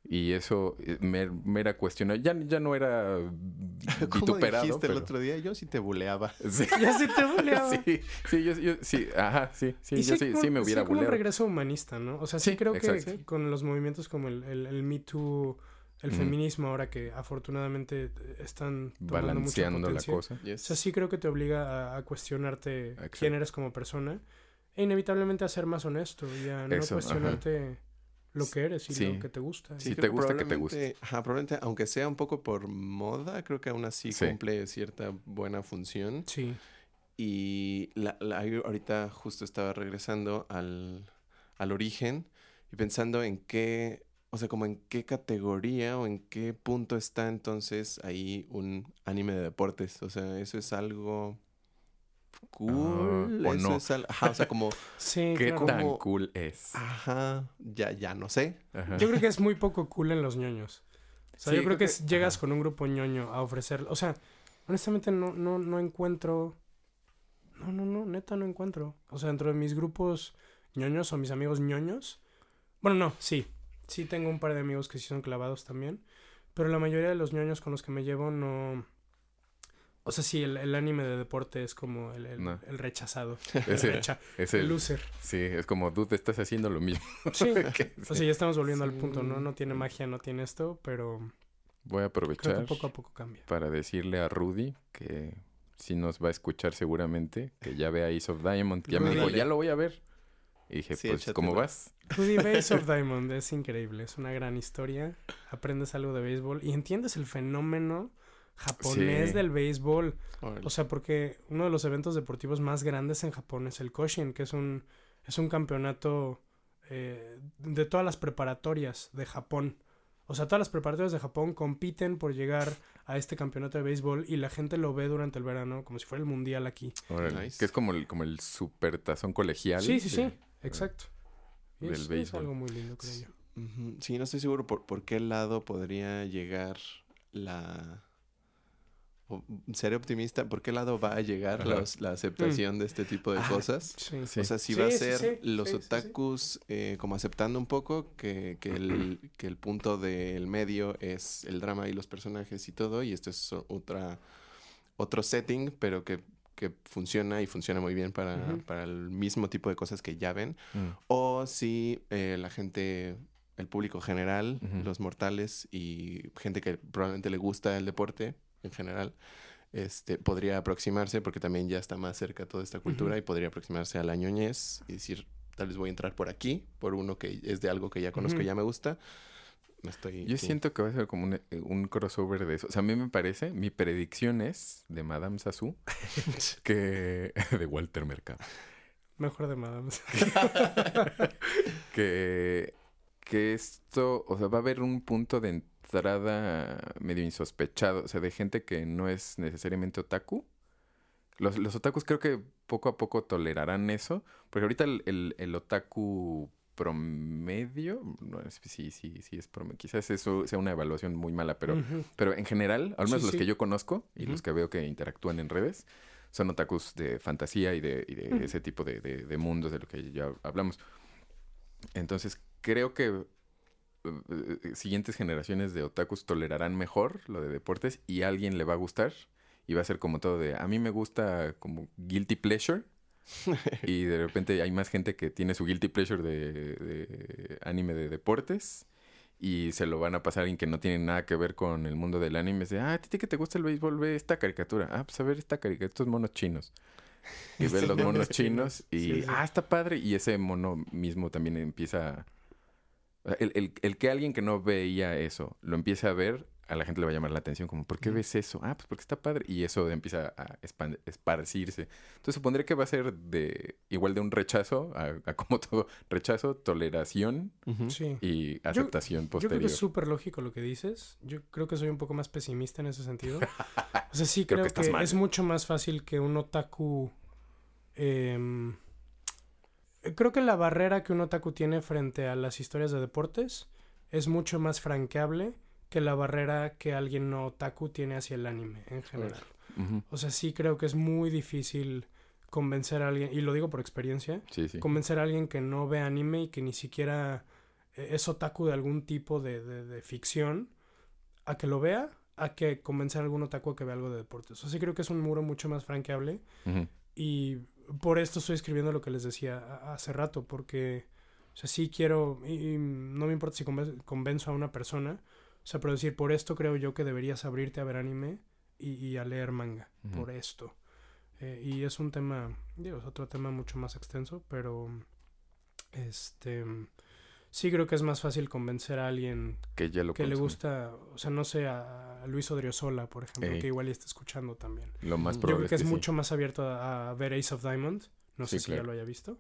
Y eso eh, me, me era cuestionado. Ya, ya no era <laughs> ¿Cómo vituperado. dijiste el pero- otro día? Yo sí te buleaba. <laughs> Sí. Ya se te buleaba. Sí, sí, yo, yo- sí, ajá, sí, sí, Y yo sí, sí, como- sí me hubiera sí, como un buleado. regreso humanista, ¿no? O sea, sí, Sí, creo que con los movimientos como el, el, el Me Too, el feminismo, ahora que afortunadamente están tomando mucha Balanceando la cosa. O sea, sí creo que te obliga a, a cuestionarte Exacto. quién eres como persona e inevitablemente a ser más honesto y a no Eso, ajá. Lo que eres y Sí. lo que te gusta. Sí, creo te gusta que te guste. probablemente- Ajá, probablemente, aunque sea un poco por moda, creo que aún así Sí. cumple cierta buena función. Sí. Y la, la- yo ahorita justo estaba regresando al, al origen y pensando en qué, o sea, como en qué categoría o en qué punto está entonces ahí un anime de deportes. O sea, eso es algo cool. Ah, o eso no. es al- ajá, o sea, como, <laughs> Sí, ¿Qué claro. tan Como- cool es? ajá, ya, ya no sé. Ajá. Yo creo que es muy poco cool en los ñoños. O sea, Sí, yo creo, creo que, llegas ajá. con un grupo ñoño a ofrecer... O sea, honestamente no, no, no encuentro... No, no, no, neta no encuentro. O sea, dentro de mis grupos ñoños o mis amigos ñoños... Bueno, no, sí. Sí tengo un par de amigos que sí son clavados también. Pero la mayoría de los ñoños con los que me llevo no... O sea, sí, el, el anime de deporte es como el, el- No. el rechazado. <laughs> El, Ese- recha- Es el el, loser. sí, es como, dude, estás haciendo lo mismo. <laughs> Sí. <laughs> Que- O sea, ya estamos volviendo al punto, ¿no? No tiene magia, no tiene esto, pero Voy a creo aprovechar que poco a poco cambia. para decirle a Rudy que sí nos va a escuchar seguramente, que ya vea Ace of Diamond. que Ya me dijo, ya lo voy a ver. Y dije, Sí, pues, ¿cómo vas? Rudy Base of Diamond es increíble, es una gran historia. Aprendes algo de béisbol y entiendes el fenómeno japonés Sí. del béisbol. O sea, porque uno de los eventos deportivos más grandes en Japón es el Koshin, que es un, es un campeonato eh, de todas las preparatorias de Japón. O sea, todas las preparatorias de Japón compiten por llegar a este campeonato de béisbol y la gente lo ve durante el verano como si fuera el mundial aquí. Órale, Nice. Que es como el, como el super tazón colegial. Sí, sí, sí, exacto. Del es, es béisbol. algo muy lindo, creo yo. Sí, no estoy seguro por, por qué lado podría llegar la... o- seré optimista, ¿por qué lado va a llegar la aceptación de este tipo de Ah, cosas? Sí. Sí. O sea, si Sí, va a ser sí, los sí, sí, sí. otakus eh, como aceptando un poco que, que, el, <clears throat> que el punto del medio es el drama y los personajes y todo, y esto es otra otro setting, pero que, que funciona y funciona muy bien para, para el mismo tipo de cosas que ya ven. Mm. O si eh, la gente, el público general, los mortales y gente que probablemente le gusta el deporte en general, este, podría aproximarse porque también ya está más cerca toda esta cultura Ujú. y podría aproximarse a la ñoñez y decir, tal vez voy a entrar por aquí, por uno que es de algo que ya conozco y Ujú. ya me gusta. Estoy... Yo sí. siento que va a ser como un, eh, un crossover de eso. O sea, a mí me parece, mi predicción es de Madame Sassou, <laughs> que <laughs> de Walter Mercado, Mejor de Madame. <laughs> que, que esto, o sea, va a haber un punto de entrada medio insospechado, o sea, de gente que no es necesariamente otaku. Los, los otakus creo que poco a poco tolerarán eso, porque ahorita el, el, el otaku promedio, no, es- sí, sí, sí es promedio, quizás eso sea una evaluación muy mala, pero. Pero en general, al menos Sí, los sí. que yo conozco y los que veo que interactúan en redes, son otakus de fantasía y de, y de ese tipo de, de- de mundos de lo que ya hablamos. Entonces, creo que siguientes generaciones de otakus tolerarán mejor lo de deportes y a alguien le va a gustar y va a ser como todo de, a mí me gusta como guilty pleasure. <laughs> y de repente hay más gente que tiene su guilty pleasure de, de anime de deportes y se lo van a pasar alguien que no tiene nada que ver con el mundo del anime. De, ah, a ti que te gusta el béisbol, ve esta caricatura. Ah, pues a ver esta caricatura, estos monos chinos. Y <laughs> ve los monos chinos y, chinos. Sí, sí. ah, está padre. Y ese mono mismo también empieza... El, el- el que alguien que no veía eso lo empiece a ver, a la gente le va a llamar la atención como, ¿por qué ves eso? Ah, pues porque está padre. Y eso empieza a esparcirse. Entonces supondré que va a ser de igual de un rechazo, a, a como <laughs> todo, rechazo, toleración. Sí. y aceptación Yo creo posterior. que es súper lógico lo que dices. Yo creo que soy un poco más pesimista en ese sentido. <laughs> O sea, sí Creo creo, que es mucho más fácil que un otaku... em, creo que la barrera que un otaku tiene frente a las historias de deportes es mucho más franqueable que la barrera que alguien no otaku tiene hacia el anime en general. O sea, sí creo que es muy difícil convencer a alguien, y lo digo por experiencia, Sí, sí. convencer a alguien que no ve anime y que ni siquiera eh, es otaku de algún tipo de, de, de ficción, a que lo vea, a que convencer a algún otaku a que vea algo de deportes. O sea, sí creo que es un muro mucho más franqueable. Y por esto estoy escribiendo lo que les decía hace rato, porque, o sea, sí quiero, y, y no me importa si conven- convenzo a una persona, o sea, pero decir, por esto creo yo que deberías abrirte a ver anime y, y a leer manga, por esto. Eh, y es un tema, digo, es otro tema mucho más extenso, pero, este, sí creo que es más fácil convencer a alguien Que ya lo que le gusta, o sea, no sé, a, Luis Odriozola, por ejemplo, Ey. que igual ya está escuchando también. Lo más Yo Yo probable creo que es mucho más abierto a, a ver Ace of Diamond. No sé si ya lo haya visto.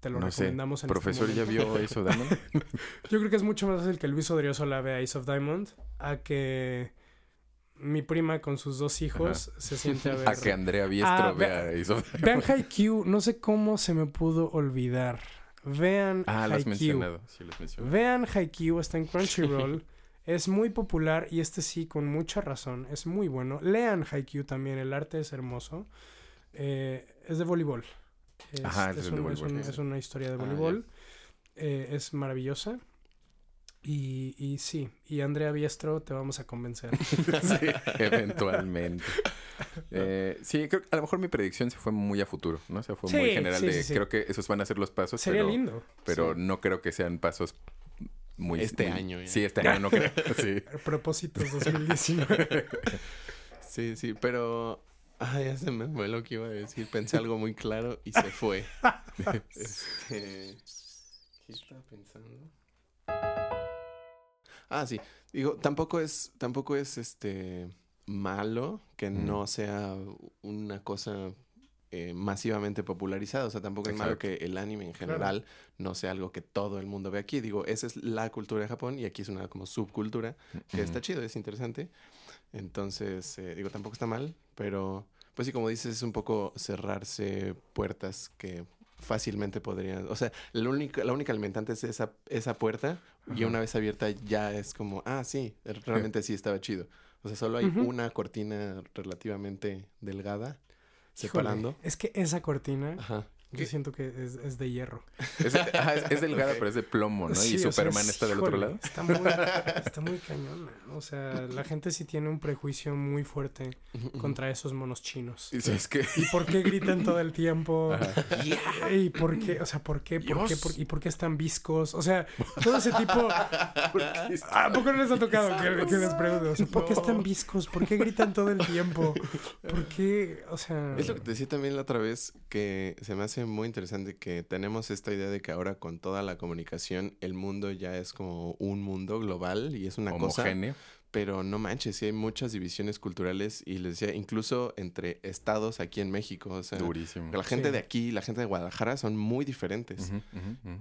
Te lo No sé, recomendamos en este Profesor, ¿ya momento. vio eso, Damon? <laughs> <laughs> Yo creo que es mucho más fácil que Luis Odriozola vea Ace of Diamond a que mi prima con sus dos hijos se siente a <laughs> ver. A que Andrea Biestro Ah, vea ve- eso. Vean Haikyuu, no sé cómo se me pudo olvidar. Vean Ah, Haikyuu. Sí. Vean Haikyuu, está en <laughs> Crunchyroll. es muy popular y este sí, con mucha razón, es muy bueno. Lean Haikyuu también, el arte es hermoso. Eh, es de voleibol. Es, Ajá, es es de un- es voleibol. un- es una historia de Ah, voleibol. Eh, es maravillosa. Y, y sí, y Andrea Biestro te vamos a convencer. <laughs> sí, eventualmente. <laughs> Eh, sí, creo que a lo mejor mi predicción se fue muy a futuro, ¿no? O sea, fue muy general sí, de sí, sí. creo que esos van a ser los pasos, Sería pero, lindo. pero Sí. no creo que sean pasos muy... Este muy- año ya. Sí, este año no creo. <laughs> Sí. Propósitos 2019. Sí, sí, pero... Ah, ya se me fue lo que iba a decir. Pensé algo muy claro y se fue. Este... ¿Qué estaba pensando? Ah, sí. Digo, tampoco es, tampoco es este malo que Mm. no sea una cosa eh, masivamente popularizada. O sea, tampoco es malo que el anime en general no sea algo que todo el mundo ve aquí. Digo, esa es la cultura de Japón y aquí es una como subcultura que está chido, es interesante. Entonces, eh, digo, tampoco está mal, pero pues sí, como dices, es un poco cerrarse puertas que fácilmente podrían, o sea, la única, la única alimentante es esa, esa puerta y una vez abierta ya es como, ah, sí, realmente sí estaba chido. O sea, solo hay una cortina relativamente delgada Híjole, separando. es que esa cortina, Ajá. Yo siento que es, es de hierro. Es, es delgada, pero es de plomo, ¿no? Sí, y o sea, Superman es- está del otro lado. Está <laughs> muy, está muy cañona. O sea, la <laughs> gente sí tiene un prejuicio muy fuerte contra esos monos chinos. Y es que... ¿Y por qué gritan todo el tiempo? ¿Y por qué? O sea, ¿por qué? ¿Por qué? Dios. ¿Por- ¿Y por qué están viscos? O sea, todo ese tipo... <laughs> ¿A poco no les ha tocado que, que les pregunte? O sea, ¿por qué están viscos? ¿Por qué gritan todo el tiempo? ¿Por qué? O sea... Es lo que te decía también la otra vez, que se me hace muy interesante que tenemos esta idea de que ahora con toda la comunicación el mundo ya es como un mundo global y es una cosa, Homogéneo. pero no manches, sí hay muchas divisiones culturales y les decía, incluso entre estados aquí en México, o sea, Durísimo. la gente Sí. de aquí, la gente de Guadalajara son muy diferentes.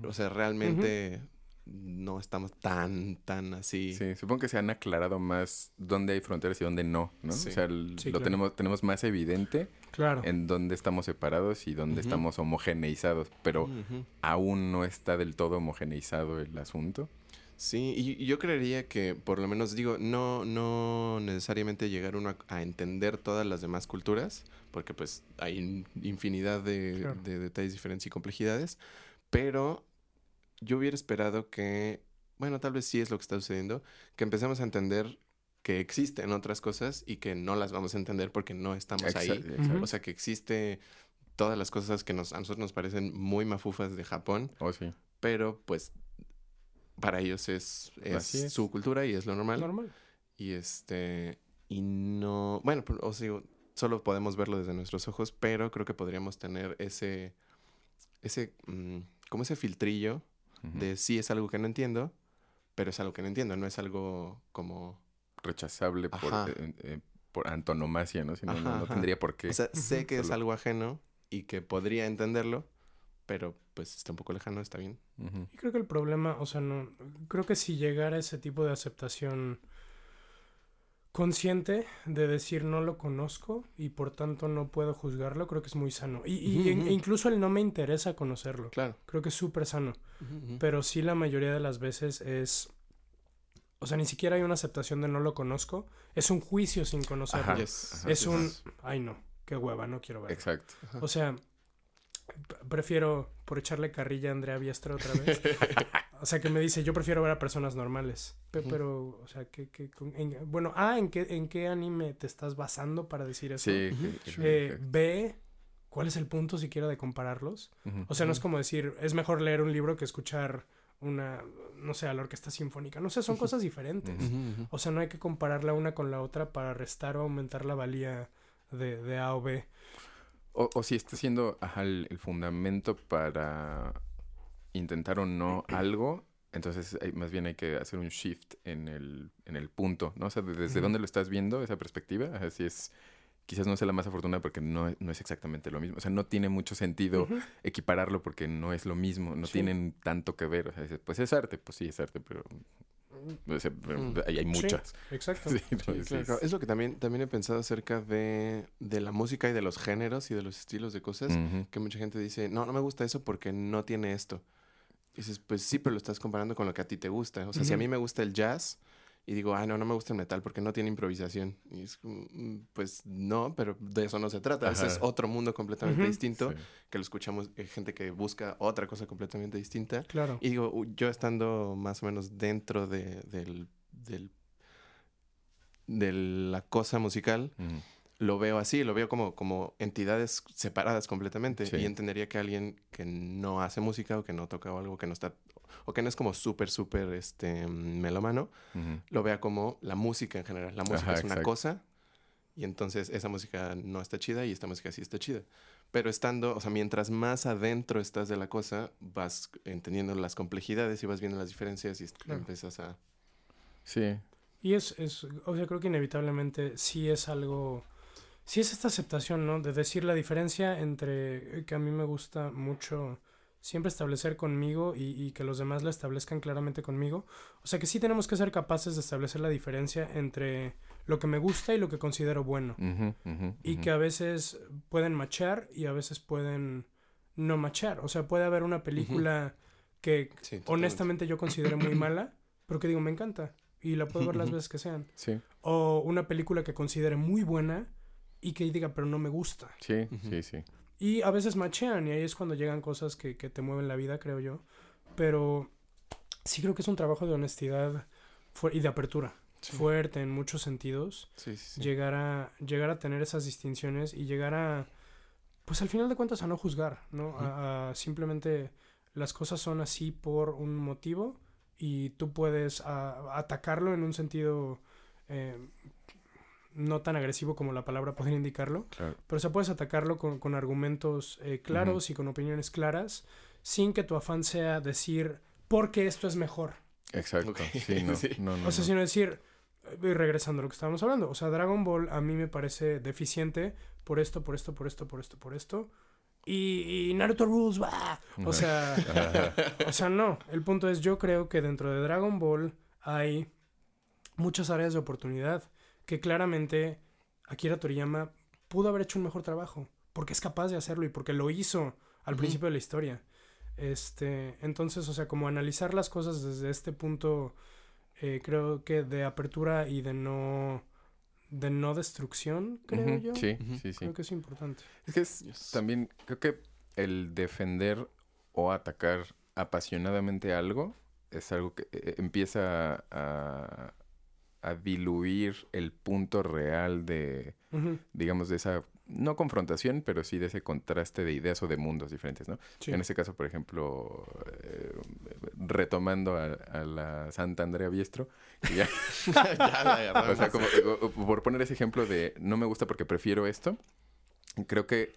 O sea, realmente no estamos tan, tan así. Sí, supongo que se han aclarado más dónde hay fronteras y dónde no, ¿no? Sí. O sea, el- Sí, lo claro. tenemos, tenemos más evidente Claro. en dónde estamos separados y dónde estamos homogeneizados, pero aún no está del todo homogeneizado el asunto. Sí, y, y yo creería que, por lo menos digo, no, no necesariamente llegar uno a, a entender todas las demás culturas, porque pues hay in- infinidad de, Claro. de detalles diferentes y complejidades, pero yo hubiera esperado que, bueno, tal vez sí es lo que está sucediendo, que empecemos a entender que existen otras cosas y que no las vamos a entender porque no estamos ahí. exacto. O sea, que existe todas las cosas que nos, a nosotros nos parecen muy mafufas de Japón, Oh, sí. pero pues para ellos es, es su cultura y es lo normal. Normal. Y este, y no, bueno, o sea, solo podemos verlo desde nuestros ojos, pero creo que podríamos tener ese, ese, mm, como ese filtrillo De sí es algo que no entiendo, pero es algo que no entiendo, no es algo como, Rechazable por, eh, eh, por antonomasia, ¿no? Si no, no- Ajá, no ajá. tendría por qué. o sea, sé que es algo ajeno y que podría entenderlo, pero pues está un poco lejano, está bien. Y creo que el problema, o sea, no, creo que si llegara ese tipo de aceptación consciente de decir no lo conozco y por tanto no puedo juzgarlo, creo que es muy sano. Y, y e incluso el no me interesa conocerlo. Claro. Creo que es súper sano. Pero sí la mayoría de las veces es... O sea, ni siquiera hay una aceptación de no lo conozco. Es un juicio sin conocerlo. Ajá. Yes. Ajá. Es un... Ay, no. Qué hueva, no quiero ver. Exacto. O sea, prefiero, por echarle carrilla a Andrea Biestra otra vez, <laughs> O sea, que me dice, yo prefiero ver a personas normales. Pe-. Pero, o sea, que, que con- en- bueno, A, ¿en qué, ¿en qué anime te estás basando para decir eso? Sí. Ujú. que- que- Eh, B, ¿cuál es el punto siquiera de compararlos? O sea, no es como decir, es mejor leer un libro que escuchar una, no sé, a la orquesta sinfónica. No sé, son cosas diferentes. O sea, no hay que compararla una con la otra para restar o aumentar la valía de, de A o B. O, o si está siendo ajá, el, el fundamento para intentar o no <clears throat> algo, entonces hay- más bien hay que hacer un shift en el, en el punto, ¿no? O sea, de- desde dónde lo estás viendo, esa perspectiva, si es... Quizás no sea la más afortunada porque no, es- no es exactamente lo mismo. O sea, no tiene mucho sentido equipararlo porque no es lo mismo, no Sí. tienen tanto que ver. O sea, dices, pues es arte, pues sí es arte, pero o sea, ahí hay muchas. <laughs> Exacto. Sí, no, Sí, sí, claro, es- claro. Es lo que también, también he pensado acerca de, de la música y de los géneros y de los estilos de cosas. Que mucha gente dice, no, no me gusta eso porque no tiene esto. Y dices, pues sí, pero lo estás comparando con lo que a ti te gusta. O sea, si a mí me gusta el jazz y digo, ay, no, no me gusta el metal porque no tiene improvisación. Y es "Mm, pues no, pero de eso no se trata. Ese es otro mundo completamente distinto Sí. que lo escuchamos, eh, gente que busca otra cosa completamente distinta. Claro. Y digo, yo estando más o menos dentro de, del, del, de la cosa musical. Lo veo así, lo veo como, como entidades separadas completamente. Sí. Y entendería que alguien que no hace música o que no toca o algo que no está, o que no es como súper, súper este, melómano, Ujú. lo vea como la música en general. La música Ajá, es una exacto. cosa y entonces esa música no está chida y esta música sí está chida. Pero estando, o sea, mientras más adentro estás de la cosa, vas entendiendo las complejidades y vas viendo las diferencias y Claro. empiezas a... Sí. Y es, es, o sea, creo que inevitablemente sí es algo, sí es esta aceptación, ¿no? De decir la diferencia entre eh, que a mí me gusta mucho siempre establecer conmigo y, y que los demás la establezcan claramente conmigo. O sea que sí tenemos que ser capaces de establecer la diferencia entre lo que me gusta y lo que considero bueno. Y que a veces pueden machar y a veces pueden no machar. O sea, puede haber una película que Sí, honestamente yo considero muy mala, pero que digo, me encanta. Y la puedo ver las veces que sean. Sí, O una película que considere muy buena y que diga, pero no me gusta. sí, sí, sí. Y a veces machean y ahí es cuando llegan cosas que, que te mueven la vida, creo yo. Pero sí creo que es un trabajo de honestidad y de apertura. Sí. Fuerte en muchos sentidos. Sí, sí, sí. Llegar, a, llegar a tener esas distinciones y llegar a, pues al final de cuentas, a no juzgar, ¿no? A, a simplemente las cosas son así por un motivo y tú puedes a- atacarlo en un sentido eh, no tan agresivo como la palabra <laughs> podría indicarlo, Claro. pero se puedes atacarlo con, con argumentos eh, claros y con opiniones claras sin que tu afán sea decir porque esto es mejor. Exacto. Ok. Sí, no, <laughs> Sí. no, no, O sea, no. sino decir, eh, regresando a lo que estábamos hablando, o sea, Dragon Ball a mí me parece deficiente por esto, por esto, por esto, por esto, por esto. Y, y Naruto Rules, ¡bah! O sea, <laughs> o sea, no. El punto es, yo creo que dentro de Dragon Ball hay muchas áreas de oportunidad que claramente Akira Toriyama pudo haber hecho un mejor trabajo. Porque es capaz de hacerlo y porque lo hizo al principio de la historia. Este, entonces, o sea, como analizar las cosas desde este punto, eh, creo que de apertura y de no, de no destrucción, creo yo. Sí, sí, sí. Creo que es importante. Es que es Yes. también, creo que el defender o atacar apasionadamente algo es algo que eh, empieza a, a diluir el punto real de, digamos, de esa, no confrontación, pero sí de ese contraste de ideas o de mundos diferentes, ¿no? sí. En este caso, por ejemplo, eh, retomando a, a la Santa Andrea Biestro, que ya, <laughs> ya la agarramos. o sea, como, por poner ese ejemplo de no me gusta porque prefiero esto, creo que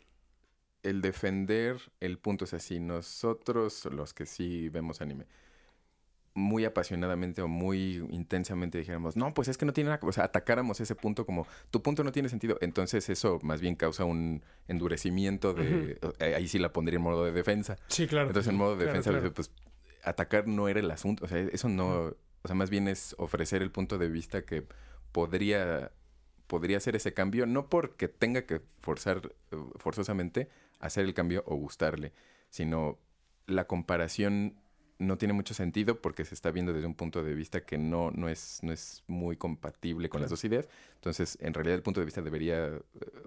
el defender el punto, o sea, si nosotros, los que sí vemos anime, muy apasionadamente o muy intensamente dijéramos, no, pues es que no tiene nada, que-", o sea, atacáramos ese punto como, tu punto no tiene sentido, entonces eso más bien causa un endurecimiento de, eh, ahí sí la pondría en modo de defensa. Sí, claro. Entonces, en modo de Claro, defensa, claro. pues atacar no era el asunto. O sea, eso no. O sea, más bien es ofrecer el punto de vista que podría. Podría hacer ese cambio, no porque tenga que forzar eh, forzosamente hacer el cambio o gustarle, sino la comparación no tiene mucho sentido porque se está viendo desde un punto de vista que no, no, es, no es muy compatible con las dos ideas. Entonces, en realidad el punto de vista debería,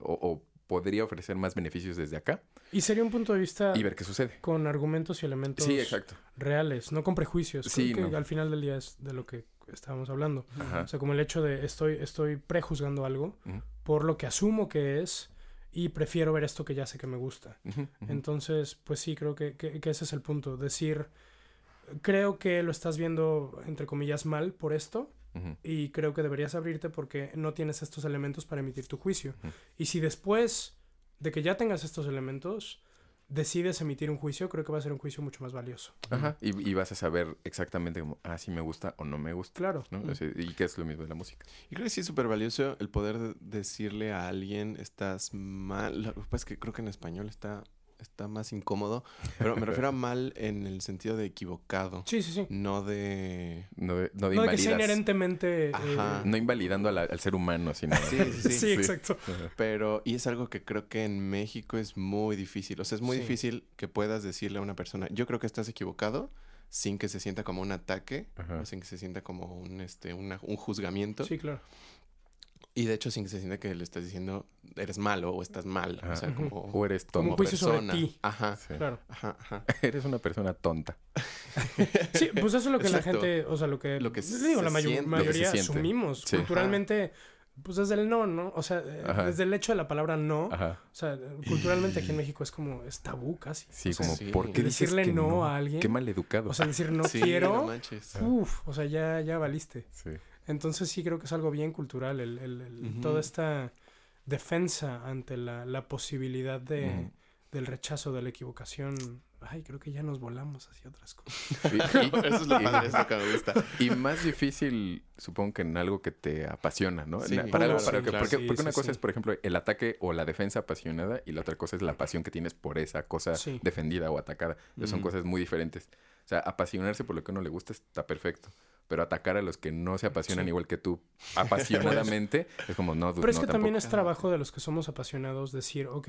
o, o podría ofrecer más beneficios desde acá Y sería un punto de vista y ver qué sucede. con argumentos y elementos Sí, exacto. reales, no con prejuicios. Sí, Creo que no. al final del día es de lo que estábamos hablando. Ajá. O sea, como el hecho de estoy, estoy prejuzgando algo por lo que asumo que es y prefiero ver esto que ya sé que me gusta. Entonces, pues sí, creo que, que- que ese es el punto. Decir, creo que lo estás viendo, entre comillas, mal por esto y creo que deberías abrirte porque no tienes estos elementos para emitir tu juicio. Y si después de que ya tengas estos elementos, decides emitir un juicio, creo que va a ser un juicio mucho más valioso. Ajá. Y, y vas a saber exactamente como, ah, si me gusta o no me gusta. Claro. ¿no? O sea, y que es lo mismo de la música. Y creo que sí es súper valioso el poder de- decirle a alguien estás mal. Lo que pasa es que creo que en español está, está más incómodo. Pero me refiero a <laughs> mal en el sentido de equivocado. Sí, sí, sí. No de. No de, no de No de que sea inherentemente... eh, Ajá. No invalidando a la- al ser humano, sino... Sí, sí, sí. sí, exacto. Ajá. Pero, y es algo que creo que en México es muy difícil. O sea, es muy Sí. difícil que puedas decirle a una persona, yo creo que estás equivocado, sin que se sienta como un ataque, Ajá. o sin que se sienta como un, este, una- un juzgamiento. Sí, claro. Y de hecho, sin que se sienta que le estás diciendo, eres malo o estás mal. Ajá. O sea, como, O eres Como tonto. un juicio sobre persona. ti. Ajá. Sí. Claro. Ajá, ajá. <laughs> Eres una persona tonta. <laughs> Sí, pues eso es lo que la gente, o sea, lo que, Lo que digo, la siente. mayoría Lo que se siente. asumimos Sí. culturalmente, pues desde el no, ¿no? O sea, eh, Ajá. desde el hecho de la palabra no, Ajá. o sea, culturalmente aquí en México es como, es tabú casi. Sí, O sea, como, sí. ¿por qué dices Decirle que no a alguien. Qué mal educado. O sea, decir no <laughs> Sí, quiero, no manches. uff, o sea, ya, ya valiste. Sí. Entonces sí creo que es algo bien cultural, el, el- el- toda esta defensa ante la, la posibilidad de, del rechazo, de la equivocación. Ay, creo que ya nos volamos hacia otras cosas. Y, <laughs> y- Eso es lo padre, es lo que me gusta. y más difícil, supongo que en algo que te apasiona, ¿no? Sí, para algo, claro, para sí, que- claro. porque, Sí, porque una cosa sí. es, por ejemplo, el ataque o la defensa apasionada y la otra cosa es la pasión que tienes por esa cosa Sí. defendida o atacada. Entonces, Son cosas muy diferentes. O sea, apasionarse por lo que a uno le gusta está perfecto. Pero atacar a los que no se apasionan Sí. igual que tú <laughs> apasionadamente es como no, Pero es no, que también es trabajo de los que somos apasionados decir, ok,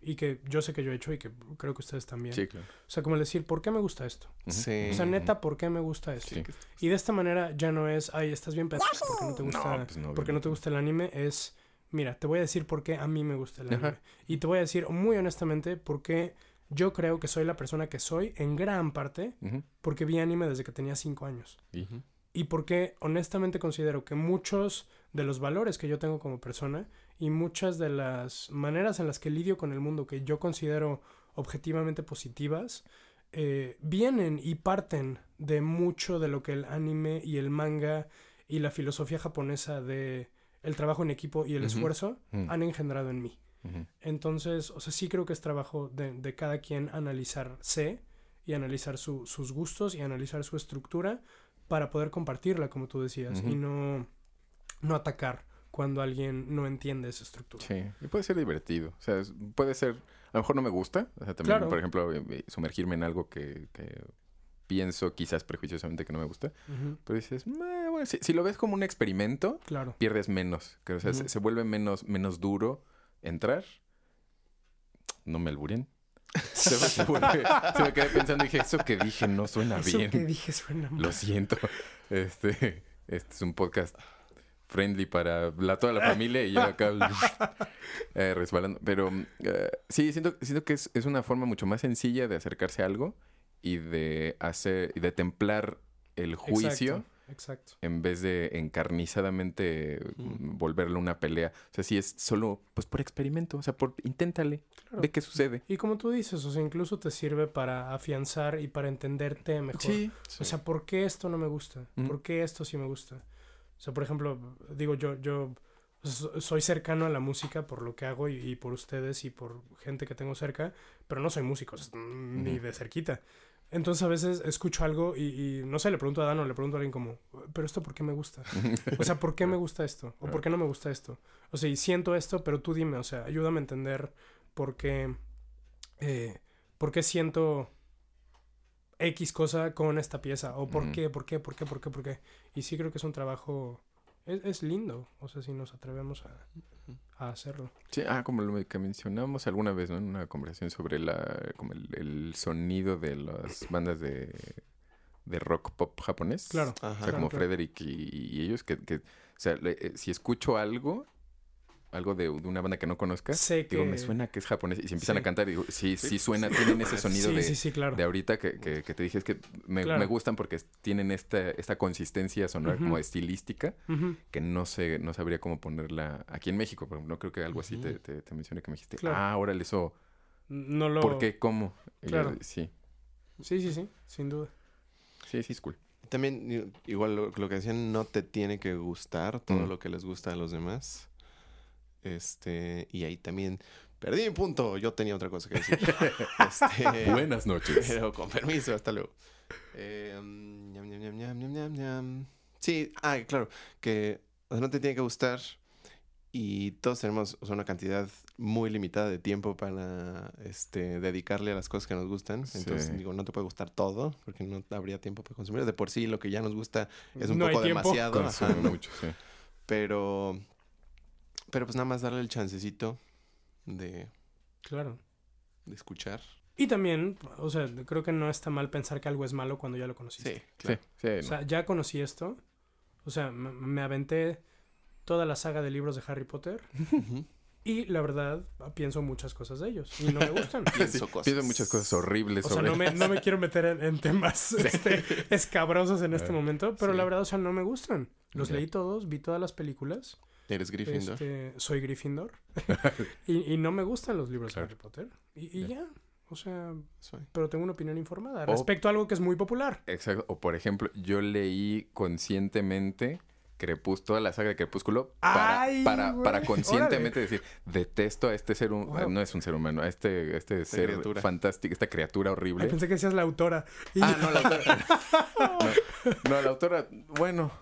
y que yo sé que yo he hecho y que creo que ustedes también. Sí, claro. O sea, como decir, ¿por qué me gusta esto? Sí. O sea, neta, ¿por qué me gusta esto? Sí. Y de esta manera ya no es, ay, estás bien pendejo porque no te gusta, No, pues no, porque no te gusta el anime, es, mira, te voy a decir por qué a mí me gusta el Ajá. anime. Y te voy a decir muy honestamente por qué yo creo que soy la persona que soy en gran parte porque vi anime desde que tenía cinco años. Y- porque honestamente considero que muchos de los valores que yo tengo como persona y muchas de las maneras en las que lidio con el mundo que yo considero objetivamente positivas, eh, vienen y parten de mucho de lo que el anime y el manga y la filosofía japonesa de el trabajo en equipo y el esfuerzo Mm. han engendrado en mí. Entonces, o sea, sí creo que es trabajo de, de cada quien analizarse y analizar su- sus gustos y analizar su estructura para poder compartirla, como tú decías, y no, no atacar cuando alguien no entiende esa estructura. Sí, y puede ser divertido. O sea, puede ser, a lo mejor no me gusta. O sea, también, Claro. por ejemplo, eh, eh, sumergirme en algo que, que pienso quizás prejuiciosamente que no me gusta. Pero dices, "Meh, bueno, si, si lo ves como un experimento, Claro. pierdes menos. Que, o sea, se, se vuelve menos, menos duro entrar. No me alburen. <laughs> Se, me- se vuelve- se me quedé pensando y dije, eso que dije no suena Eso bien. que dije suena mal. Lo siento. Este, este es un podcast friendly para la, toda la familia y yo acá <laughs> <laughs> eh, resbalando. Pero eh, sí, siento, siento que es, es una forma mucho más sencilla de acercarse a algo y de hacer y de templar el juicio Exacto, exacto. en vez de encarnizadamente mm, volverlo una pelea. O sea, si es solo pues por experimento, o sea, por inténtale, Claro. ve qué sucede. Y como tú dices, o sea, incluso te sirve para afianzar y para entenderte mejor. O sea, ¿por qué esto no me gusta? Ujú. ¿Por qué esto sí me gusta? O sea, por ejemplo, digo, yo, yo so- soy cercano a la música por lo que hago y, y por ustedes y por gente que tengo cerca, pero no soy músico, sea, ni de cerquita. Entonces a veces escucho algo y, y, no sé, le pregunto a Dan o le pregunto a alguien como, pero esto por qué me gusta? O sea, ¿por qué me gusta esto? ¿O por qué no me gusta esto? O sea, y siento esto, pero tú dime, o sea, ayúdame a entender por qué, eh, por qué siento X cosa con esta pieza. O por qué, por qué, por qué, por qué, por qué. Y sí creo que es un trabajo, es, es lindo, o sea, si nos atrevemos a, a hacerlo. Sí, ah, como lo que mencionamos alguna vez, ¿no? En una conversación sobre la, como el, el sonido de las bandas de, de rock pop japonés. Claro. O Ajá. sea, como claro. Frederick y, y ellos, que, que o sea, le- eh, si escucho algo, algo de, de una banda que no conozca, Sé digo, que- me suena que es japonés. Y se empiezan Sí. a cantar digo, sí, sí, Sí. suena, tienen ese sonido sí, de, sí, sí, claro. de ahorita que, que- que te dije, es que me, Claro. me gustan porque tienen esta, esta consistencia sonora como estilística que no sé, no sabría cómo ponerla aquí en México, pero no creo que algo así te, te, te mencioné que me dijiste, Claro. ah, órale, eso, No lo... ¿por qué? ¿Cómo? Y Claro. sí, Sí, sí, sí, sin duda. sí, sí, es cool. También, igual lo, lo que decían, no te tiene que gustar todo Mm. lo que les gusta a los demás. Este, y ahí también perdí mi punto. Yo tenía otra cosa que decir. <laughs> Este, Buenas noches. Pero con permiso, hasta luego. Eh, ñam, ñam, ñam, ñam. Sí, ah, claro, que o sea, no te tiene que gustar y todos tenemos o sea, una cantidad muy limitada de tiempo para este, dedicarle a las cosas que nos gustan. Sí. Entonces, digo, no te puede gustar todo porque no habría tiempo para consumir. De por sí, lo que ya nos gusta es un No poco demasiado. ajá, mucho, sí. Pero, pero pues nada más darle el chancecito de, Claro. de escuchar. Y también, o sea, creo que no está mal pensar que algo es malo cuando ya lo conociste. Sí, Sí, claro. sí, O sea, ya conocí esto. O sea, me, me aventé toda la saga de libros de Harry Potter. <laughs> Y la verdad, pienso muchas cosas de ellos. Y no me gustan. <laughs> Pienso cosas. Pienso muchas cosas horribles O sea, no me, no me quiero meter en, en temas este, <laughs> escabrosos en este Ah, momento, pero sí. la verdad, o sea, no me gustan. Los leí todos, vi todas las películas. Eres Gryffindor. Este, soy Gryffindor. <laughs> <laughs> y, y no me gustan los libros Claro. de Harry Potter. Y, y Ya. ya. O sea, Soy. pero tengo una opinión informada O- respecto a algo que es muy popular. Exacto. O por ejemplo, yo leí conscientemente Crepúsculo, toda la saga de Crepúsculo para, Ay, para, para conscientemente decir, detesto a este ser humano, Wow. no es un ser humano, a este, este Esta ser criatura. fantástico, esta criatura Ay, horrible. pensé que decías la autora. Y Ah, no, la autora. <laughs> no, no, la autora, bueno,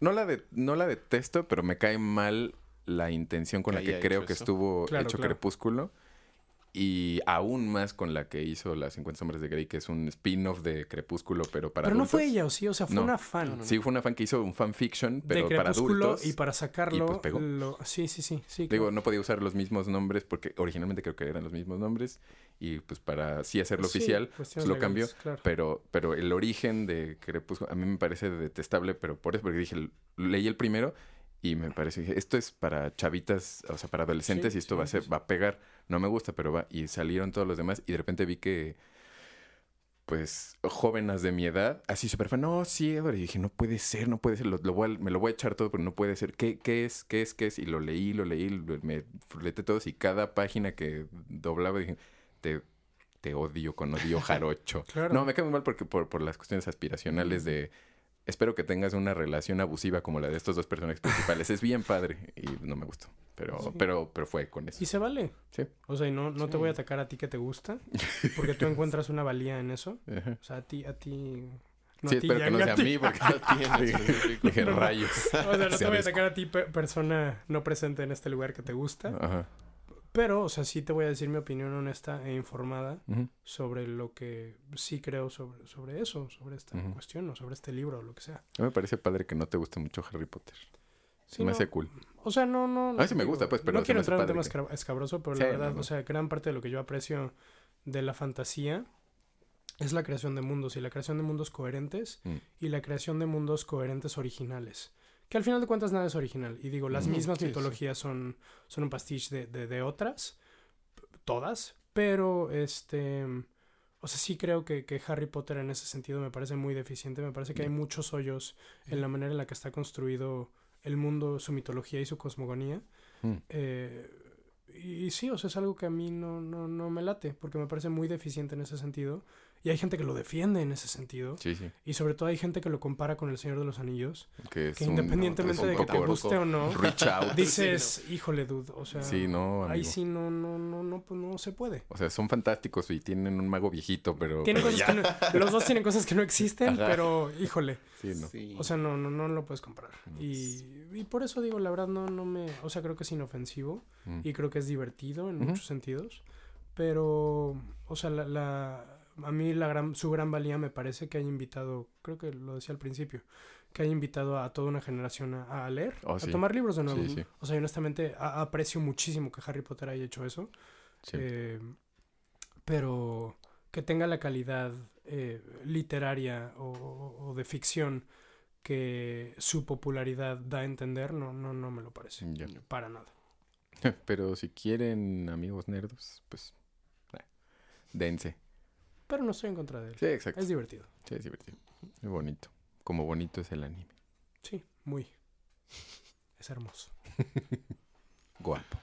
no la, de, no la detesto, pero me cae mal la intención con Que la que creo que eso. estuvo Claro, hecho claro. Crepúsculo. Y aún más con la que hizo Las 50 Sombras de Grey, que es un spin-off de Crepúsculo, pero para pero no fue ella, ¿o sí? O sea, fue No. una fan. No, no, Sí, fue una fan que hizo un fanfiction, pero de para Crepúsculo adultos. y para sacarlo. y, pues, pegó. lo- Sí, sí, sí. sí Digo, claro. no podía usar los mismos nombres porque originalmente creo que eran los mismos nombres. Y pues para sí hacerlo Sí, oficial, cuestiones lo cambió, claro. pero, pero el origen de Crepúsculo a mí me parece detestable, pero por eso, porque dije, leí el primero y me parece, dije, esto es para chavitas, o sea, para adolescentes Sí, y esto sí, va a ser, sí. va a pegar. No me gusta, pero va. Y salieron todos los demás y de repente vi que, pues, jóvenes de mi edad, así súper fan, no, sí, Edward. Y dije, no puede ser, no puede ser, lo, lo voy a- me lo voy a echar todo, pero no puede ser. ¿Qué, qué es? ¿Qué es? ¿Qué es? Y lo leí, lo leí, lo- me fleté todos y cada página que doblaba dije, te, te odio con odio jarocho. <laughs> Claro. No, me cae muy mal porque por, por las cuestiones aspiracionales de espero que tengas una relación abusiva como la de estos dos personajes principales. es bien padre y no me gustó. Pero, Sí. pero, pero fue con eso. Y se vale. Sí. O sea, y no, no te voy a atacar a ti que te gusta, <laughs> porque tú encuentras una valía en eso. Ajá. O sea, a ti, a ti... no sí, a ti, espero que no sea a mí porque dije <laughs> No, no. rayos. O sea, no <laughs> te voy a atacar a ti, pe- persona no presente en este lugar que te gusta. Ajá. Pero, o sea, sí te voy a decir mi opinión honesta e informada sobre lo que sí creo sobre, sobre eso, sobre esta cuestión o sobre este libro o lo que sea. A mí me parece padre que no te guste mucho Harry Potter. Se Sí, me no, hace cool. O sea, no, no. A mí sí me gusta, pues, pero No quiero entrar en un padre tema que- escabroso, pero Sí, la no, verdad, no. o sea, gran parte de lo que yo aprecio de la fantasía es la creación de mundos y la creación de mundos coherentes Mm. y la creación de mundos coherentes originales. Que al final de cuentas nada es original. Y digo, las mismas sí, sí. mitologías son, son un pastiche de, de, de otras, todas, pero este... O sea, sí creo que, que Harry Potter en ese sentido me parece muy deficiente. Me parece que hay muchos hoyos en la manera en la que está construido el mundo, su mitología y su cosmogonía. Mm. Eh, y sí, o sea, es algo que a mí no, no, no me late, porque me parece muy deficiente en ese sentido. Y hay gente que lo defiende en ese sentido. Sí, sí. Y sobre todo hay gente que lo compara con El Señor de los Anillos. Que, es Que un- independientemente es un de que te guste o no, <laughs> Reach out. <laughs> dices, híjole, dude, o sea, Sí, no, ahí sí no, no, no, no, pues no se puede. O sea, son fantásticos y tienen un mago viejito, pero... Tiene pero cosas ya. que no- los dos tienen cosas que no existen, Ajá. pero híjole. Sí, no. Sí. O sea, no, no, no lo puedes comparar. Y, y por eso digo, la verdad, no, no me. O sea, creo que es inofensivo Mm. y creo que es divertido en muchos sentidos. Pero, o sea, la, la- a mí la gran, su gran valía me parece que haya invitado, creo que lo decía al principio, que haya invitado a toda una generación a, a leer, Oh, a tomar libros de nuevo. Sí, sí. O sea, honestamente a- aprecio muchísimo que Harry Potter haya hecho eso. Eh, pero que tenga la calidad eh, literaria o, de ficción que su popularidad da a entender, no, no, no me lo parece. Para nada. <laughs> Pero si quieren amigos nerdos, pues eh, dense. Pero no estoy en contra de él. Sí, exacto. Es divertido. Sí, es divertido. Es bonito. Como bonito es el anime. Sí, muy. Es hermoso. <laughs> Guapo.